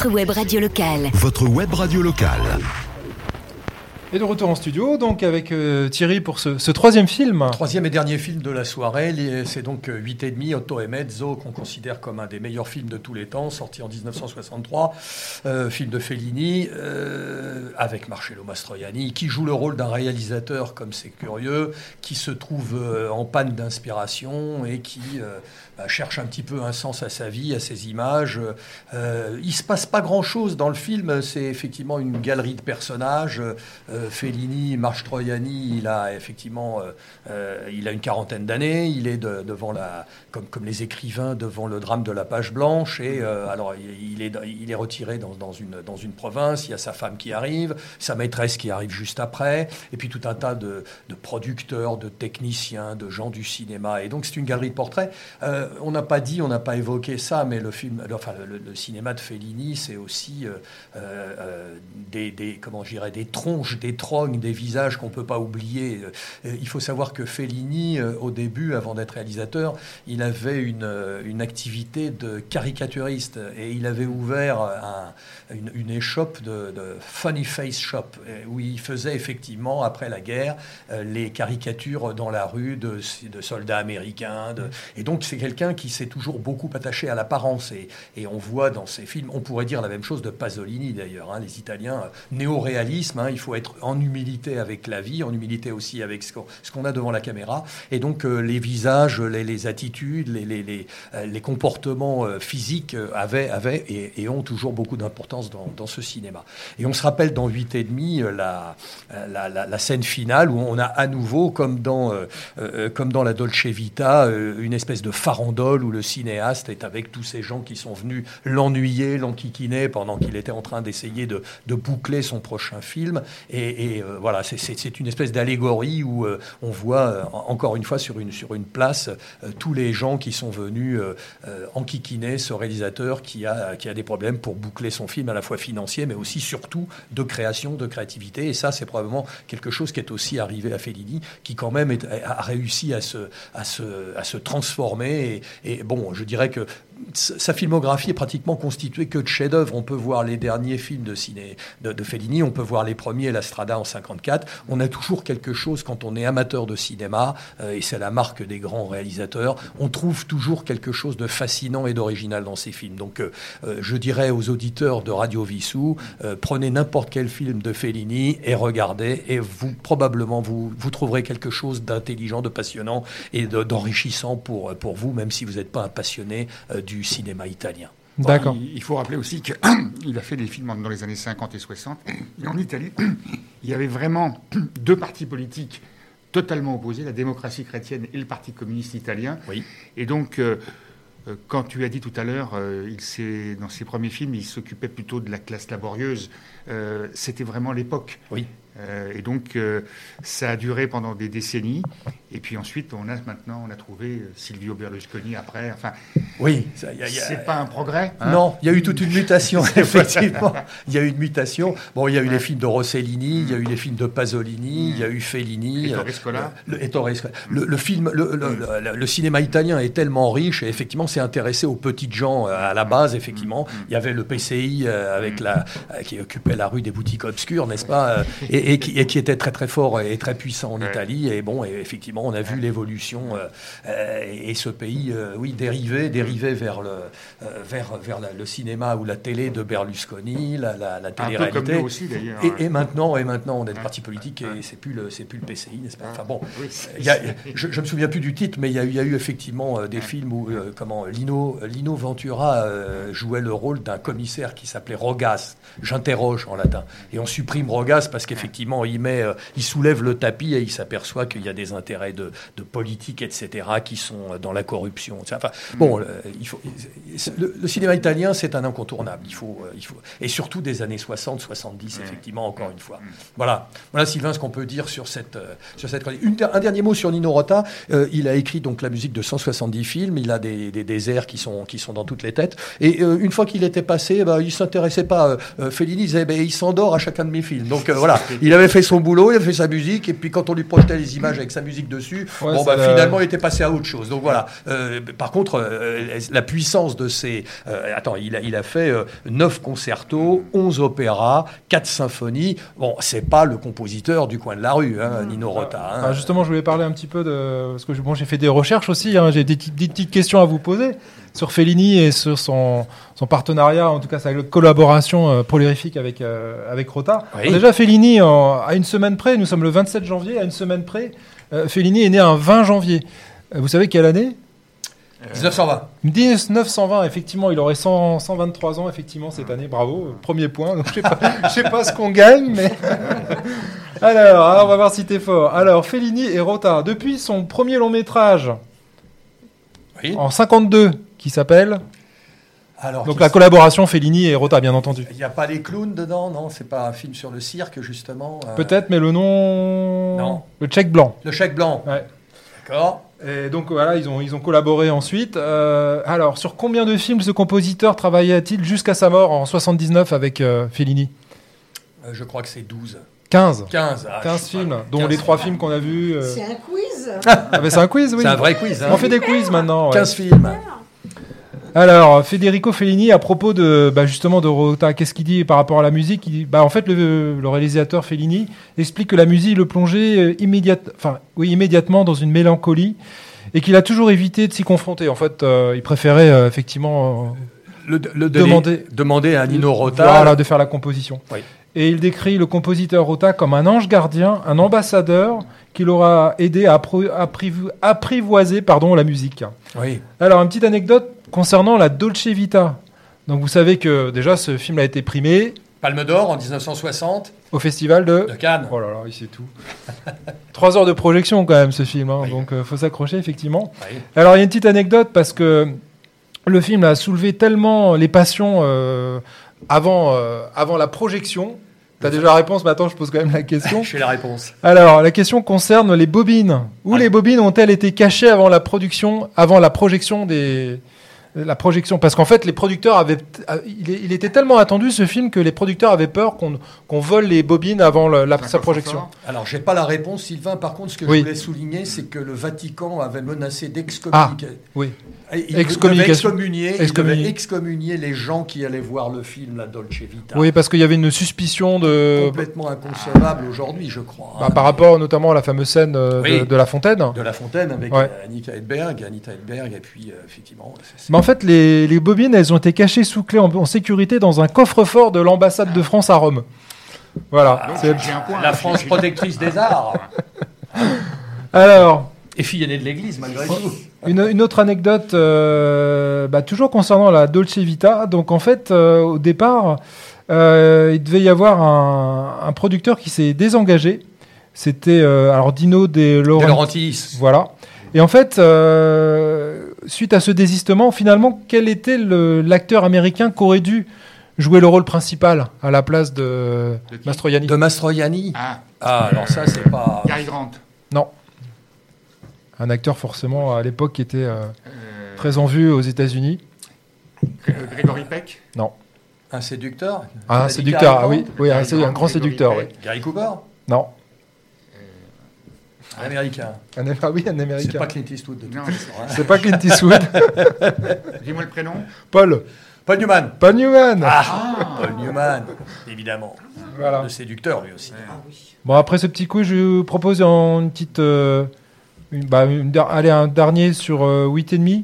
Votre web radio locale. Votre web radio locale. Et de retour en studio, donc avec euh, Thierry pour ce, ce troisième film. Troisième et dernier film de la soirée, c'est donc euh, 8 et demi, Otto et Mezzo, qu'on considère comme un des meilleurs films de tous les temps, sorti en 1963, euh, film de Fellini, euh, avec Marcello Mastroianni, qui joue le rôle d'un réalisateur, comme c'est curieux, qui se trouve euh, en panne d'inspiration et qui euh, bah, cherche un petit peu un sens à sa vie, à ses images. Euh, il se passe pas grand-chose dans le film, c'est effectivement une galerie de personnages. Fellini, Mastroianni, il a effectivement, il a une quarantaine d'années, il est de- devant la, comme, comme les écrivains devant le drame de la page blanche, et alors il est, il est retiré dans, dans une, dans une province, il y a sa femme qui arrive, sa maîtresse qui arrive juste après, et puis tout un tas de, producteurs, de techniciens, de gens du cinéma, et donc c'est une galerie de portraits. Euh, on n'a pas dit, on n'a pas évoqué ça, mais le film, enfin le, cinéma de Fellini, c'est aussi euh, euh, des, comment dirais, des tronches, des trognes, des visages qu'on peut pas oublier. Il faut savoir que Fellini, au début, avant d'être réalisateur, il avait une, activité de caricaturiste et il avait ouvert un- une, une échoppe de, de Funny Face Shop euh, où il faisait effectivement, après la guerre, euh, les caricatures dans la rue de, de soldats américains. et donc, c'est quelqu'un qui s'est toujours beaucoup attaché à l'apparence. Et, et on voit dans ses films, on pourrait dire la même chose de Pasolini d'ailleurs. hein, les Italiens, euh, néo-réalisme, hein, il faut être en humilité avec la vie, en humilité aussi avec ce qu'on qu'on a devant la caméra. Et donc, les visages, les, attitudes, les, les, les, comportements physiques avaient, avaient et, et ont toujours beaucoup d'importance dans, dans ce cinéma. Et on se rappelle dans 8 et demi euh, la, la, scène finale où on a à nouveau, comme dans, euh, euh, dans la Dolce Vita, euh, une espèce de farandole où le cinéaste est avec tous ces gens qui sont venus l'ennuyer, l'enquiquiner pendant qu'il était en train d'essayer de, boucler son prochain film. Et, euh, voilà, c'est- une espèce d'allégorie où euh, on voit euh, encore une fois sur une, place euh, tous les gens qui sont venus euh, euh, enquiquiner ce réalisateur qui a, qui a des problèmes pour boucler son film à la fois financier mais aussi surtout de création, de créativité. Et ça, c'est probablement quelque chose qui est aussi arrivé à Fellini, qui quand même est- a réussi à se, à se, à se transformer. Et, et bon, je dirais que sa filmographie est pratiquement constituée que de chefs-d'œuvre. On peut voir les derniers films de ciné de, Fellini, on peut voir les premiers, La Strada en 54. On a toujours quelque chose quand on est amateur de cinéma, euh, et c'est la marque des grands réalisateurs. On trouve toujours quelque chose de fascinant et d'original dans ces films. Donc, euh, euh, je dirais aux auditeurs de Radio Vissou, prenez n'importe quel film de Fellini et regardez, et vous probablement vous, vous trouverez quelque chose d'intelligent, de passionnant et de- d'enrichissant pour, pour vous, même si vous n'êtes pas un passionné du cinéma italien. D'accord. Il, il faut rappeler aussi qu'il a fait des films dans les années 50 et 60. Et en Italie, il y avait vraiment deux partis politiques totalement opposés, la démocratie chrétienne et le Parti communiste italien. Oui. Et donc, euh, euh, quand tu as dit tout à l'heure, euh, il s'est- dans ses premiers films, il s'occupait plutôt de la classe laborieuse. Euh, C'était vraiment l'époque. Oui. Euh, et donc, euh, ça a duré pendant des décennies. Et puis ensuite, on a maintenant, on a trouvé euh, Silvio Berlusconi après. Enfin, Oui, c'est pas un progrès. hein? Non, il y a eu toute une mutation, effectivement. Il y a eu une mutation. Bon, il y a eu les films de Rossellini, il y a eu les films de Pasolini, il y a eu Fellini. Euh, Scola. Le, Ettore Scola. Le- le film, le, le- cinéma italien est tellement riche et effectivement s'est intéressé aux petites gens à la base. Effectivement, il y avait le PCI avec la qui occupait la rue des boutiques obscures, n'est-ce pas, et, et qui, et qui était très très fort et très puissant en Ouais. Italie. Et bon, et effectivement, on a vu l'évolution euh, euh, et ce pays, euh, oui, dérivé, dérivé vers le euh, vers vers la- le cinéma ou la télé de Berlusconi, la, la, télé-réalité. aussi, d'ailleurs. Et, maintenant, et maintenant, on est le parti politique et c'est plus le, c'est plus le PCI, n'est-ce pas? Enfin bon, Oui. il y a- je, je me souviens plus du titre, mais il y a, y a eu effectivement des films où comment Lino, Lino Ventura jouait le rôle d'un commissaire qui s'appelait Rogas. J'interroge en latin. Et on supprime Rogas parce qu'effectivement, il met, euh, il soulève le tapis et il s'aperçoit qu'il y a des intérêts de, de politique, etc., qui sont dans la corruption. Enfin, bon, euh, il faut, le, le cinéma italien, c'est un incontournable. Il faut, euh, il faut, et surtout des années 60, 70, effectivement, encore une fois. Voilà, voilà Sylvain, ce qu'on peut dire sur cette, sur cette. Une- un dernier mot sur Nino Rota. Euh, il a écrit donc la musique de 170 films. Il a des, des, des airs qui sont, qui sont dans toutes les têtes. Et euh, une fois qu'il était passé, bah, il s'intéressait pas. Euh, Fellini disait, ben, il s'endort à chacun de mes films. Donc voilà, il avait fait son boulot, il avait fait sa musique, et puis quand on lui projetait les images avec sa musique dessus, Ouais, bon, ça bah, l'a- finalement, il était passé à autre chose. Donc voilà. Euh, par contre, euh, la puissance de ces. euh, attends, il a, il a fait euh, 9 concertos, 11 opéras, 4 symphonies. Bon, c'est pas le compositeur du coin de la rue, hein, Nino Rota. hein. Ah, justement, je voulais parler un petit peu de. Parce que bon, j'ai fait des recherches aussi, hein, j'ai des petites questions à vous poser sur Fellini et sur son, son partenariat, en tout cas sa collaboration euh, prolifique avec, euh, avec Rota. Oui. Alors déjà, Fellini, en- à une semaine près, nous sommes le 27 janvier, à une semaine près, euh, Fellini est né un 20 janvier. Euh, Vous savez quelle année? 1920. 1920, effectivement, il aurait 100 123 ans, effectivement, cette année. Bravo, premier point. Donc, je sais pas, je sais pas ce qu'on gagne, mais. alors, alors, on va voir si t'es fort. Alors, Fellini et Rota, depuis son premier long métrage Oui. en 52, qui s'appelle. Alors, Donc, la collaboration Fellini et Rota, bien entendu. Il n'y a pas les clowns dedans, non C'est pas un film sur le cirque, justement euh, Peut-être, mais le nom. Non. Le tchèque blanc. Le chèque blanc. Ouais. D'accord. Et donc voilà, ils ont, ils ont collaboré ensuite. Euh, alors, sur combien de films ce compositeur travailla-t-il jusqu'à sa mort en 79 avec euh, Fellini? Euh, je crois que c'est 12. 15. 15. ah, 15 je sais pas. films, dont 15 les trois films qu'on a vus. euh. C'est un quiz Ah, c'est un quiz, oui. C'est un vrai quiz. Hein. On fait des quiz maintenant. ouais. 15 films. Alors, Federico Fellini, à propos de bah, justement de Rota, qu'est-ce qu'il dit par rapport à la musique? Il dit, bah, en fait, le, le réalisateur Fellini explique que la musique le plongeait euh, immédiate, enfin, oui, immédiatement dans une mélancolie et qu'il a toujours évité de s'y confronter. En fait, euh, il préférait euh, effectivement euh, Le, le Demander- demander à Nino Rota. voilà, de faire la composition. Oui. Et il décrit le compositeur Rota comme un ange gardien, un ambassadeur qui l'aura aidé à apprivoiser pardon, la musique. Oui. Alors, une petite anecdote concernant la Dolce Vita. Donc, vous savez que déjà, ce film a été primé Palme d'Or en 1960 au festival de. de Cannes. Oh là là, il sait tout. Trois heures de projection, quand même, ce film. hein. Donc, il faut s'accrocher, effectivement. Oui. Alors, il y a une petite anecdote parce que le film a soulevé tellement les passions euh, avant, euh, avant la projection. T'as déjà la réponse, mais attends, je pose quand même la question. J'ai la réponse. Alors, la question concerne les bobines. Où Ah. les bobines ont-elles été cachées avant la production, avant la projection des la projection parce qu'en fait les producteurs avaient euh, il, était tellement attendu ce film que les producteurs avaient peur qu'on vole les bobines avant le- la- sa projection. Alors, j'ai pas la réponse, Sylvain. Par contre, ce que Oui. je voulais souligner, c'est que le Vatican avait menacé d'excommuniquer. Oui. Il Excommunication. devait excommunier, Excommunier. excommunier les gens qui allaient voir le film La Dolce Vita. Oui, parce qu'il y avait une suspicion de Complètement inconcevable aujourd'hui, je crois. bah, hein. par rapport notamment à la fameuse scène euh, de, Oui. de la fontaine. de La Fontaine avec Ouais. Anita Hedberg, Anita Hedberg, et puis euh, effectivement. Mais fait, les, les bobines, elles ont été cachées sous clé en, en sécurité dans un coffre-fort de l'ambassade de France à Rome. Voilà. Ah, Donc, C'est- j'ai un point. La France protectrice des arts. Alors, Et fille aînée de l'Église, malgré tout. Une, une autre anecdote, euh, bah, toujours concernant la Dolce Vita. Donc en fait, euh, au départ, euh, il devait y avoir un, un producteur qui s'est désengagé. C'était euh, alors Dino De De Laurentiis. Laurentiis. Voilà. Et en fait, euh, suite à ce désistement, finalement, quel était l'acteur américain qui aurait dû jouer le rôle principal à la place de De Mastroianni De Mastroianni. Ah, Ah, alors ça, c'est pas. Gary Grant. Non. Un acteur forcément à l'époque qui était euh, Euh, très en vue aux États-Unis. Gré- Grégory Peck. Un séducteur Ah, un séducteur, ah oui, oui un, grand séducteur, oui. Gary Cooper? Non, Un Américain. un, ah oui, un C'est américain. pas Clint Eastwood. C'est pas Clint Eastwood. Dis-moi le prénom. Paul. Paul Newman. Paul Newman. Ah, Paul Newman, évidemment. Voilà. Le séducteur, lui aussi. Bon, après ce petit coup, je vous propose une petite. euh, une, bah, une allez, un dernier sur euh, 8,5.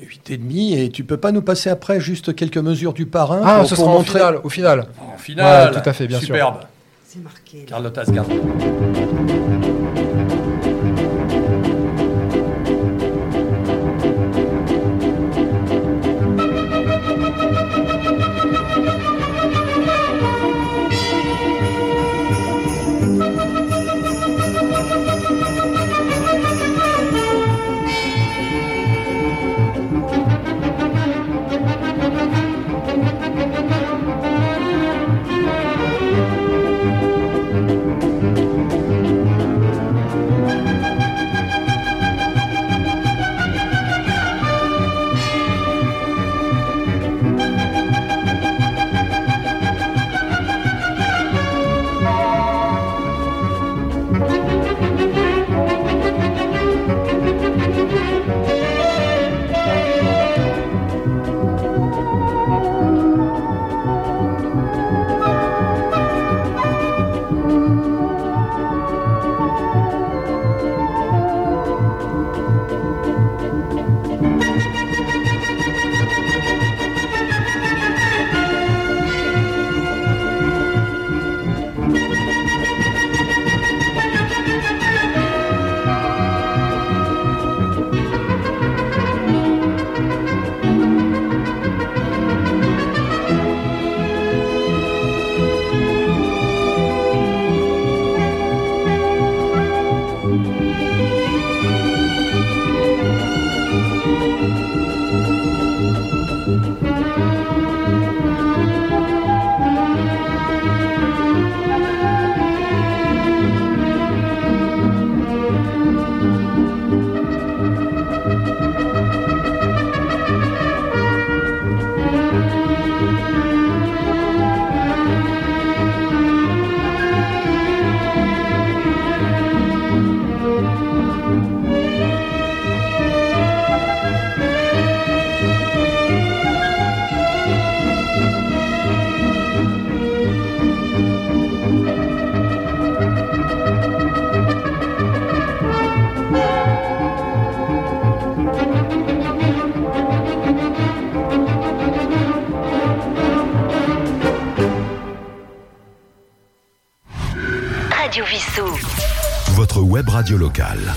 8 et demi, et tu peux pas nous passer après juste quelques mesures du parrain Ah, pour, ce pour sera montrer au final. Au final. En finale. Ouais, tout à fait, bien sûr. Superbe. C'est marqué. Carlotta Asgard. Locale.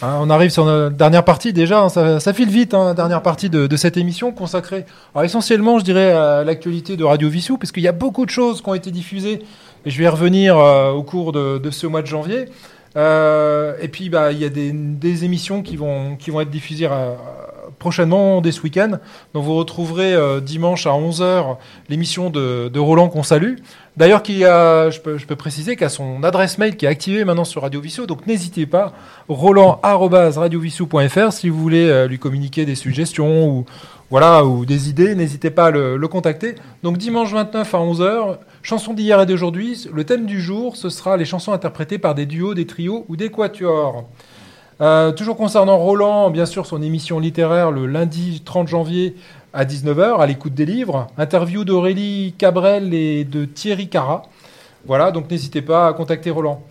Hein, on arrive sur notre dernière partie déjà, hein, ça, ça file vite, hein, dernière partie de, cette émission consacrée essentiellement je dirais à l'actualité de Radio Vissou, parce qu'il y a beaucoup de choses qui ont été diffusées, et je vais y revenir euh, au cours de, ce mois de janvier. Euh, et puis bah, il y a des, émissions qui vont, qui vont être diffusées euh, prochainement dès ce week-end. Donc vous retrouverez euh, dimanche à 11h l'émission de, Roland qu'on salue. D'ailleurs, a, je, peux, je peux préciser qu'à son adresse mail qui est activée maintenant sur Radio Vissou, donc n'hésitez pas, roland@radiovissou.fr si vous voulez euh, lui communiquer des suggestions ou voilà ou des idées, n'hésitez pas à le, le contacter. Donc dimanche 29 à 11h, chanson d'hier et d'aujourd'hui, le thème du jour, ce sera les chansons interprétées par des duos, des trios ou des quatuors. Euh, toujours concernant Roland, bien sûr, son émission littéraire le lundi 30 janvier à 19h, à l'écoute des livres. Interview d'Aurélie Cabrel et de Thierry Cara. Voilà, donc n'hésitez pas à contacter Roland.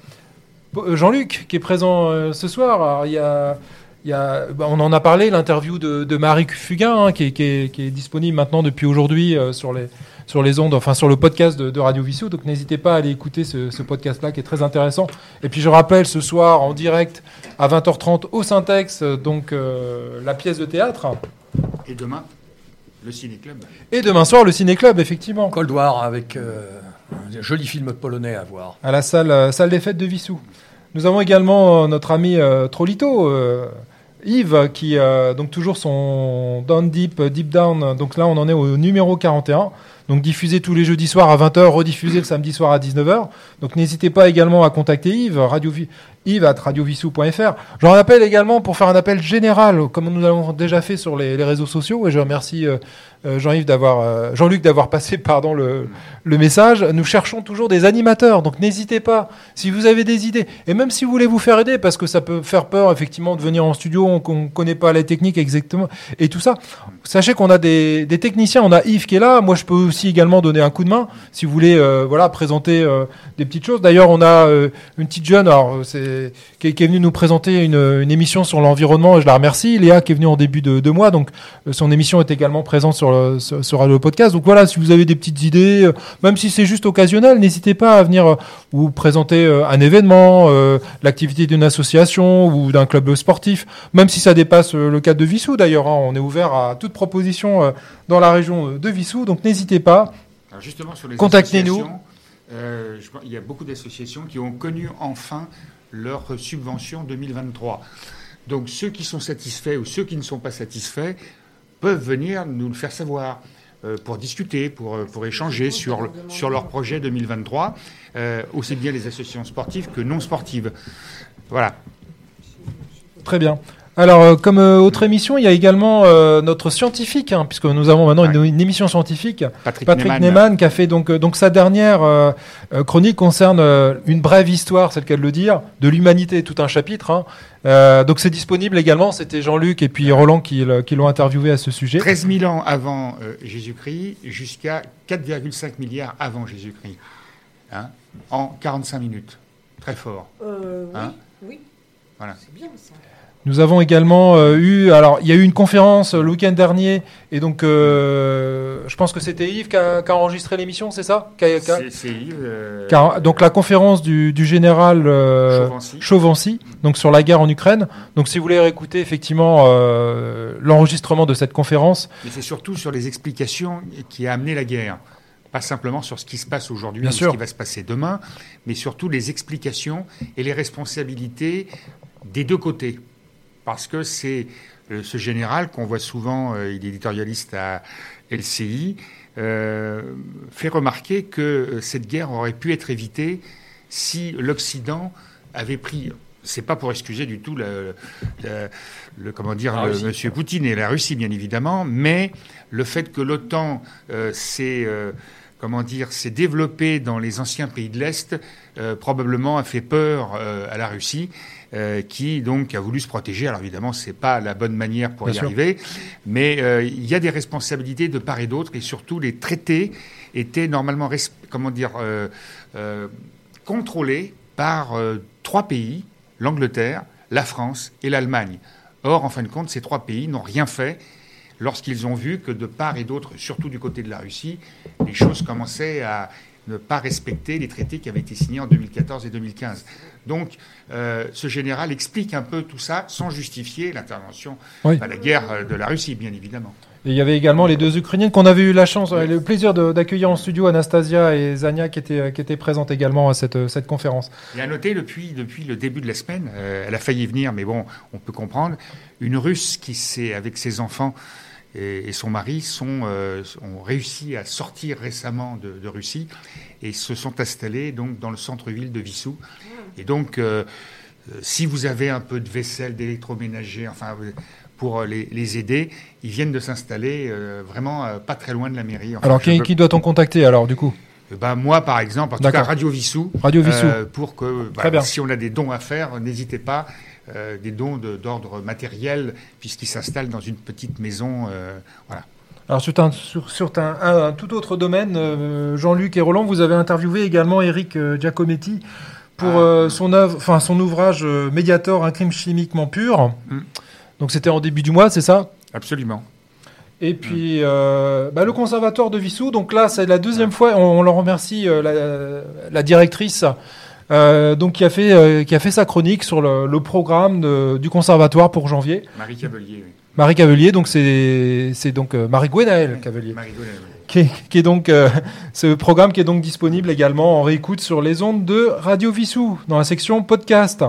Euh, Jean-Luc, qui est présent euh, ce soir, bah, on en a parlé, l'interview de, de Marie Fugain, hein, qui, est, disponible maintenant depuis aujourd'hui sur les sur les ondes, enfin sur le podcast de, de Radio Vissou. Donc n'hésitez pas à aller écouter ce, ce podcast-là qui est très intéressant. Et puis je rappelle ce soir en direct à 20h30 au Syntex, donc euh, la pièce de théâtre. Et demain, le ciné-club. Et demain soir, le ciné-club, effectivement. Cold War avec euh, un joli film polonais à voir. À la salle, euh, salle des fêtes de Vissou. Nous avons également notre ami euh, Trolito. euh, Yves, qui euh, donc toujours son Down Deep, Deep Down. Donc là, on en est au numéro 41. Donc diffusé tous les jeudis soirs à 20h, rediffusé le samedi soir à 19h. Donc n'hésitez pas également à contacter Yves, radio, Yves at. J'en rappelle également pour faire un appel général, comme nous l'avons déjà fait sur les, les, réseaux sociaux, et je remercie euh, Jean-Yves d'avoir, euh, Jean-Luc d'avoir passé pardon le, le message. Nous cherchons toujours des animateurs, donc n'hésitez pas si vous avez des idées, et même si vous voulez vous faire aider, parce que ça peut faire peur effectivement de venir en studio, on, ne connaît pas la technique exactement et tout ça. Sachez qu'on a des, techniciens, on a Yves qui est là, moi je peux aussi également donner un coup de main si vous voulez, euh, voilà, présenter euh, des petites choses. D'ailleurs, on a euh, une petite jeune, alors c'est qui, est venue nous présenter une, émission sur l'environnement, et je la remercie. Léa qui est venue en début de, de mois, donc euh, son émission est également présente sur le, sur, sur le podcast. Donc voilà, si vous avez des petites idées, euh, même si c'est juste occasionnel, n'hésitez pas à venir euh, vous présenter un événement, l'activité d'une association ou d'un club sportif, même si ça dépasse le cadre de Vissou d'ailleurs. Hein, on est ouvert à toute proposition dans la région de Vissou, donc n'hésitez pas. Contactez-nous. Euh, il y a beaucoup d'associations qui ont connu enfin leur subvention 2023. Donc ceux qui sont satisfaits ou ceux qui ne sont pas satisfaits peuvent venir nous le faire savoir euh, pour discuter, pour, pour échanger sur, le, sur leur projet 2023, euh, aussi bien les associations sportives que non sportives. Voilà. Très bien. Alors, euh, comme euh, autre émission, il y a également euh, notre scientifique, hein, puisque nous avons maintenant une, une, émission scientifique, Patrick, Patrick Neyman. Neyman, qui a fait donc, donc sa dernière euh, chronique concerne une brève histoire, c'est le cas de le dire, de l'humanité, tout un chapitre. Hein. Donc c'est disponible également, c'était Jean-Luc et puis Roland qui, qui l'ont interviewé à ce sujet. 13 000 ans avant Jésus-Christ jusqu'à 4,5 milliards avant Jésus-Christ, hein, en 45 minutes. Très fort. hein oui, oui. Voilà. C'est bien ça. Nous avons également euh, eu, alors il y a eu une conférence le week-end dernier, et donc euh, je pense que c'était Yves qui a, qui a enregistré l'émission, c'est ça C'est Yves. Euh, a, donc la conférence du, du général Chauvency. Chauvency, donc sur la guerre en Ukraine. Donc si vous voulez réécouter effectivement euh, l'enregistrement de cette conférence. Mais c'est surtout sur les explications qui a amené la guerre pas simplement sur ce qui se passe aujourd'hui ou ce qui va se passer demain, mais surtout les explications et les responsabilités des deux côtés parce que c'est euh, ce général qu'on voit souvent, euh, il est éditorialiste à LCI, euh, fait remarquer que cette guerre aurait pu être évitée si l'Occident avait pris. C'est pas pour excuser du tout le, le- le- comment dire le-. Monsieur Poutine et la Russie bien évidemment, mais le fait que l'OTAN s'est comment dire s'est développée dans les anciens pays de l'Est euh, probablement a fait peur euh, à la Russie. Euh, qui donc a voulu se protéger. Alors évidemment, c'est pas la bonne manière pour Bien y sûr. arriver, mais euh, il y a des responsabilités de part et d'autre, et surtout les traités étaient normalement, comment dire, euh, contrôlés par trois pays, l'Angleterre, la France et l'Allemagne. Or, en fin de compte, ces trois pays n'ont rien fait lorsqu'ils ont vu que de part et d'autre, surtout du côté de la Russie, les choses commençaient à ne pas respecter les traités qui avaient été signés en 2014 et 2015. Donc, euh, ce général explique un peu tout ça sans justifier l'intervention, Oui. enfin, la guerre euh, de la Russie, bien évidemment. Et il y avait également les deux Ukrainiennes qu'on avait eu la chance, euh, le plaisir d'accueillir en studio, Anastasia et Zania, qui étaient, qui étaient présentes également à cette, cette conférence. Et à noter, depuis, depuis le début de la semaine, euh, elle a failli venir, mais bon, on peut comprendre, une Russe qui s'est, avec ses enfants et, et son mari, sont, euh, ont réussi à sortir récemment de, de Russie et se sont installés donc dans le centre-ville de Vissou. Et donc, euh, euh, si vous avez un peu de vaisselle, d'électroménager, enfin, pour les, les aider, ils viennent de s'installer euh, vraiment pas très loin de la mairie. Enfin, Alors, qui, peux- qui doit-on contacter alors, du coup? Ben, moi, par exemple, en tout cas. Radio Vissou, Radio Vissou. euh, pour que bien. si on a des dons à faire, n'hésitez pas. Euh, des dons de- d'ordre matériel, puisqu'ils s'installent dans une petite maison. euh, voilà. Alors sur un, sur, sur un, un- un tout autre domaine, euh, Jean-Luc et Roland, vous avez interviewé également Eric Giacometti pour Ah. son, enfin, son ouvrage Mediator, un crime chimiquement pur. Mm. Donc c'était en début du mois, c'est ça? Absolument. Et puis euh, bah, le conservatoire de Vissou, donc là c'est la deuxième fois, on, on leur remercie euh, la, la directrice euh, donc qui a fait euh, qui a fait sa chronique sur le, le programme de- du conservatoire pour janvier. Marie Cavelier, oui. Marie Cavelier, donc c'est c'est donc euh, Marie Gwenaëlle Cavelier Marie qui est, qui est donc ce programme qui est donc disponible également en réécoute sur les ondes de Radio Vissou dans la section podcast.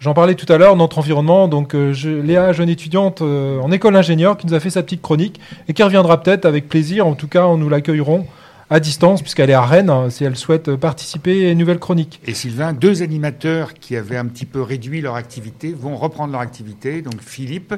J'en parlais tout à l'heure, notre environnement. Donc je- Léa, jeune étudiante en école ingénieur, qui nous a fait sa petite chronique et qui reviendra peut-être avec plaisir. En tout cas, on nous l'accueillerons à distance puisqu'elle est à Rennes hein, si elle souhaite participer à une nouvelle chronique. Et Sylvain, deux animateurs qui avaient un petit peu réduit leur activité vont reprendre leur activité, donc Philippe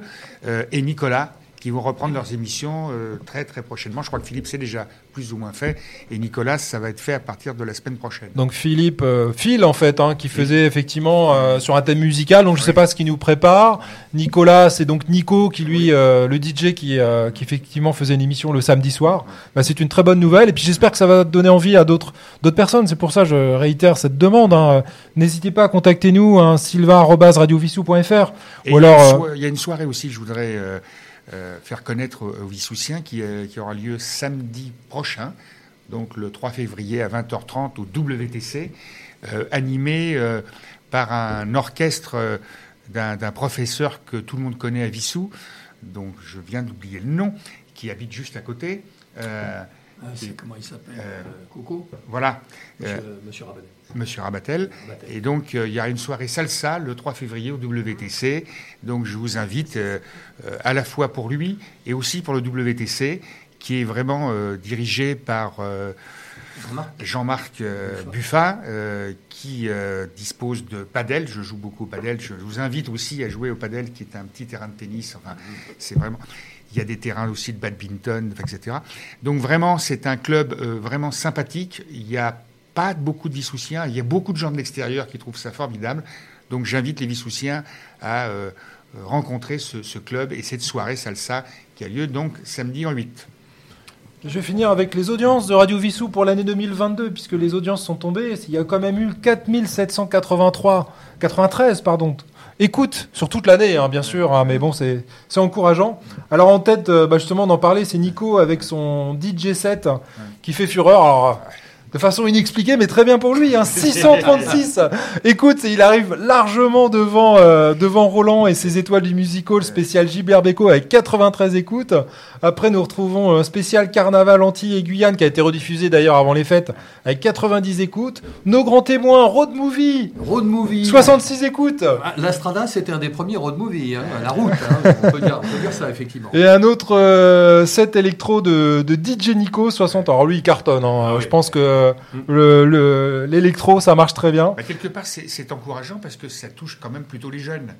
euh, et Nicolas, qui vont reprendre leurs émissions euh, très très prochainement. Je crois que Philippe c'est déjà plus ou moins fait, et Nicolas, ça va être fait à partir de la semaine prochaine. Donc Philippe, euh, Phil en fait, hein, qui faisait effectivement euh, sur un thème musical. Donc je sais pas ce qu'il nous prépare. Nicolas, c'est donc Nico qui lui, euh, le DJ qui, euh, qui effectivement faisait une émission le samedi soir. Bah, c'est une très bonne nouvelle. Et puis j'espère que ça va donner envie à d'autres d'autres personnes. C'est pour ça que je réitère cette demande. hein. N'hésitez pas à contacter nous, hein, sylvain@radiovissou.fr. Ou il y a alors, une euh, il y a une soirée aussi, je voudrais faire connaître aux, Vissoussiens, qui, euh, qui aura lieu samedi prochain, donc le 3 février à 20h30 au WTC, euh, animé euh, par un orchestre euh, d'un professeur que tout le monde connaît à Vissou, donc je viens d'oublier le nom, qui habite juste à côté. Euh, Ah, c'est comment il s'appelle Euh, Coco voilà, Monsieur, euh, Monsieur Rabatel. Rabatel. Et donc, euh, il y a une soirée salsa le 3 février au WTC. Donc, je vous invite euh, euh, à la fois pour lui et aussi pour le WTC, qui est vraiment euh, dirigé par euh, Jean-Marc euh, Buffat, euh, qui euh, dispose de padel. Je joue beaucoup au padel. Je vous invite aussi à jouer au padel, qui est un petit terrain de tennis. Enfin, c'est vraiment. Il y a des terrains aussi de badminton, etc. Donc vraiment, c'est un club euh, vraiment sympathique. Il n'y a pas beaucoup de Vissoussiens. Il y a beaucoup de gens de l'extérieur qui trouvent ça formidable. Donc j'invite les Vissoussiens à euh, rencontrer ce, club et cette soirée salsa qui a lieu donc samedi en 8. Je vais finir avec les audiences de Radio Vissou pour l'année 2022, puisque les audiences sont tombées. Il y a quand même eu 4783, 93, pardon, écoute sur toute l'année, hein, bien sûr, hein, mais bon, c'est encourageant. Alors en tête, euh, bah, justement, d'en parler, c'est Nico avec son DJ set qui fait fureur. Alors, de façon inexpliquée, mais très bien pour lui. Hein, 636 Écoute, il arrive largement devant, euh, devant Roland et ses étoiles du musical spécial Gilbert Bécaud avec 93 écoutes. Après, nous retrouvons un spécial Carnaval Antilles et Guyane qui a été rediffusé d'ailleurs avant les fêtes avec 90 écoutes. Nos grands témoins, Road Movie, Road movie. 66 écoutes. Ah, L'Astrada, c'était un des premiers road movie, hein, la route. hein, on, peut dire, on peut dire ça, effectivement. Et un autre euh, set électro de, de DJ Nico 60. Alors lui il cartonne. hein. Ah oui. Je pense que le- le- l'électro ça marche très bien. Bah, quelque part, c'est encourageant parce que ça touche quand même plutôt les jeunes.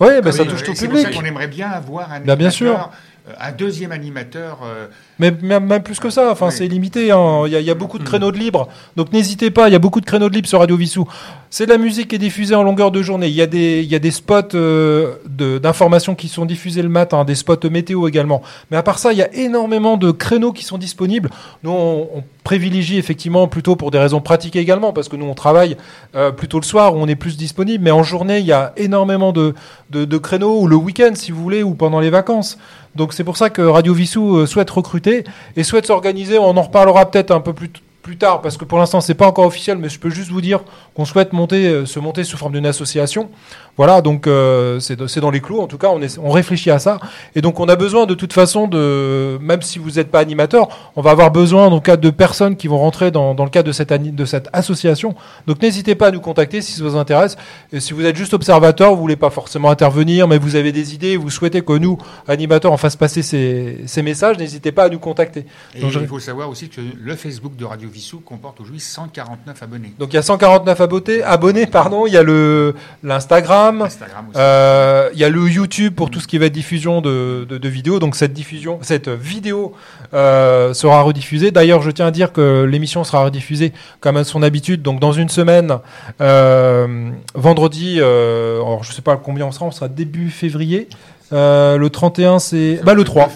Oui, bah, Ah ça oui, touche Euh, tout le C'est pour ça public. qu'on aimerait bien avoir un, Bah, bien sûr. Euh, un deuxième animateur. euh, Mais même, plus que ça, enfin Oui. c'est limité. hein. Il y, a- il y a beaucoup de créneaux de libre, donc n'hésitez pas. Il y a beaucoup de créneaux de libre sur Radio Vissou. C'est de la musique qui est diffusée en longueur de journée. Il y a des, il y a des spots euh, de- d'informations qui sont diffusés le matin, des spots météo également. Mais à part ça, il y a énormément de créneaux qui sont disponibles. Nous, on, on privilégie effectivement plutôt pour des raisons pratiques également, parce que nous on travaille euh, plutôt le soir où on est plus disponible. Mais en journée, il y a énormément de, de, de créneaux ou le week-end si vous voulez ou pendant les vacances. Donc c'est pour ça que Radio Vissou euh, souhaite recruter et souhaite s'organiser. On en reparlera peut-être un peu plus, tard parce que pour l'instant c'est pas encore officiel, mais je peux juste vous dire qu'on souhaite euh, se monter sous forme d'une association. Voilà, donc euh, c'est dans les clous. En tout cas, on, est, on réfléchit à ça et donc on a besoin de toute façon de, même si vous n'êtes pas animateur, on va avoir besoin dans le cas de personnes qui vont rentrer dans, dans le cadre de cette, ani- de cette association. Donc n'hésitez pas à nous contacter si ça vous intéresse. Et si vous êtes juste observateur, vous voulez pas forcément intervenir, mais vous avez des idées, vous souhaitez que nous, animateurs, on fasse passer ces, ces messages, n'hésitez pas à nous contacter. Et Donc, je- il faut savoir aussi que le Facebook de Radio Vissou comporte aujourd'hui 149 abonnés. Donc il y a 149 abonnés, abonnés pardon, il y a le l'Instagram, Instagram euh, il y a le YouTube pour tout ce qui va être diffusion de, de, de vidéos. Donc cette diffusion, cette vidéo euh, sera rediffusée. D'ailleurs, je tiens à dire que l'émission sera rediffusée comme à son habitude. Donc dans une semaine, euh, vendredi, alors je sais pas combien on sera, on sera début février. Le 31, c'est bah le 3.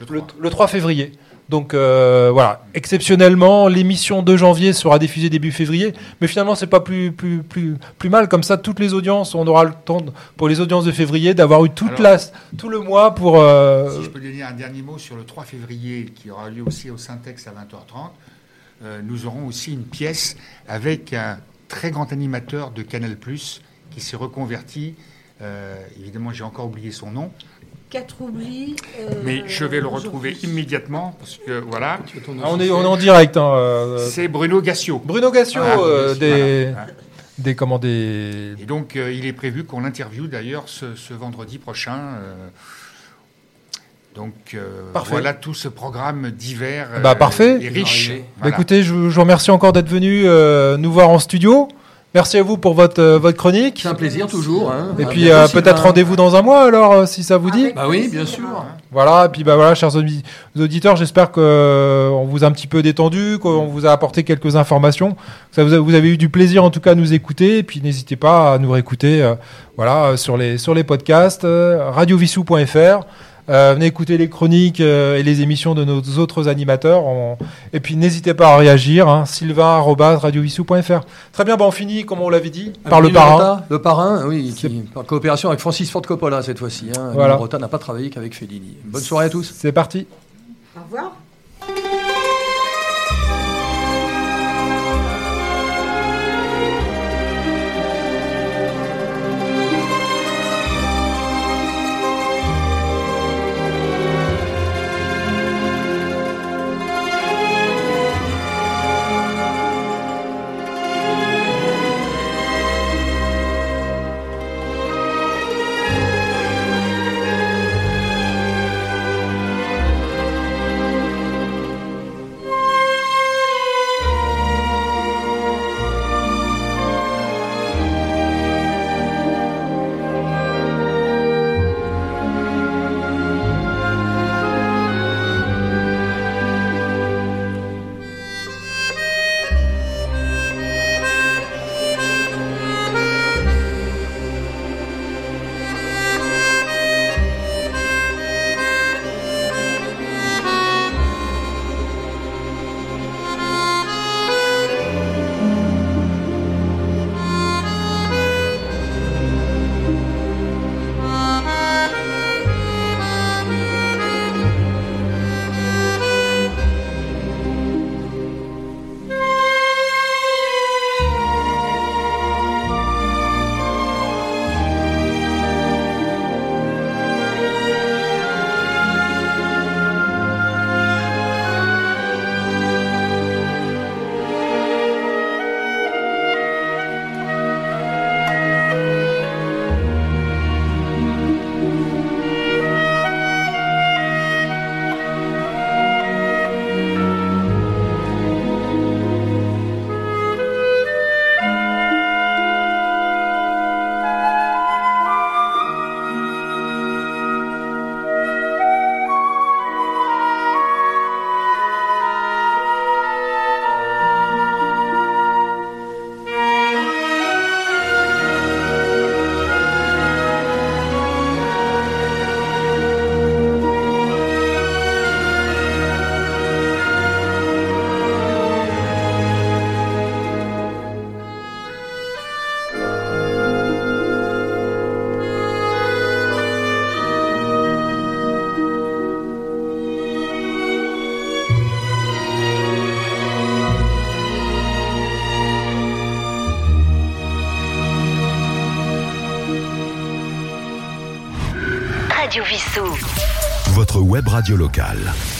Le Le, 3. le 3 février. Donc euh, voilà, exceptionnellement, l'émission de janvier sera diffusée début février, mais finalement c'est pas plus, plus, plus, plus mal comme ça. Toutes les audiences, on aura le temps de- pour les audiences de février d'avoir eu toute Alors- la, tout le mois pour. euh, Si je peux donner un dernier mot sur le 3 février, qui aura lieu aussi au Syntex à 20h30, euh, nous aurons aussi une pièce avec un très grand animateur de Canal+, qui s'est reconverti. évidemment, j'ai encore oublié son nom, Quatre oublis. euh, mais je vais le retrouver immédiatement, parce que voilà, ah, on, est, on est en direct. Hein, euh, c'est Bruno Gassio. Bruno Gassio, Voilà, euh, des, voilà. des, comment, des, Et donc, euh, il est prévu qu'on l'interviewe d'ailleurs ce, ce vendredi prochain. euh, donc, euh, Parfait. voilà tout ce programme divers Bah, parfait. et riche. Bah, Voilà. écoutez, je, vous- je vous remercie encore d'être venu euh, nous voir en studio. Merci à vous pour votre, euh, votre chronique. C'est un plaisir toujours. hein. Et À puis euh, peut-être rendez-vous dans un mois alors euh, si ça vous dit. Avec Bah oui, bien sûr. Voilà, et puis bah voilà, chers audi- auditeurs, j'espère que euh, on vous a un petit peu détendu, qu'on vous a apporté quelques informations. Ça vous, a- vous avez eu du plaisir en tout cas à nous écouter, et puis n'hésitez pas à nous réécouter, voilà, sur les sur les podcasts, radiovissou.fr. Euh, venez écouter les chroniques euh, et les émissions de nos autres animateurs. On- Et puis n'hésitez pas à réagir, hein, sylvain@radiovissou.fr. Très bien, bah on finit comme on l'avait dit par le parrain. Rota, le parrain, oui, qui, en coopération avec Francis Ford Coppola cette fois-ci. Hein. Voilà. N'a pas travaillé qu'avec Fellini. Bonne soirée à tous. C'est parti. Au revoir. Radio locale.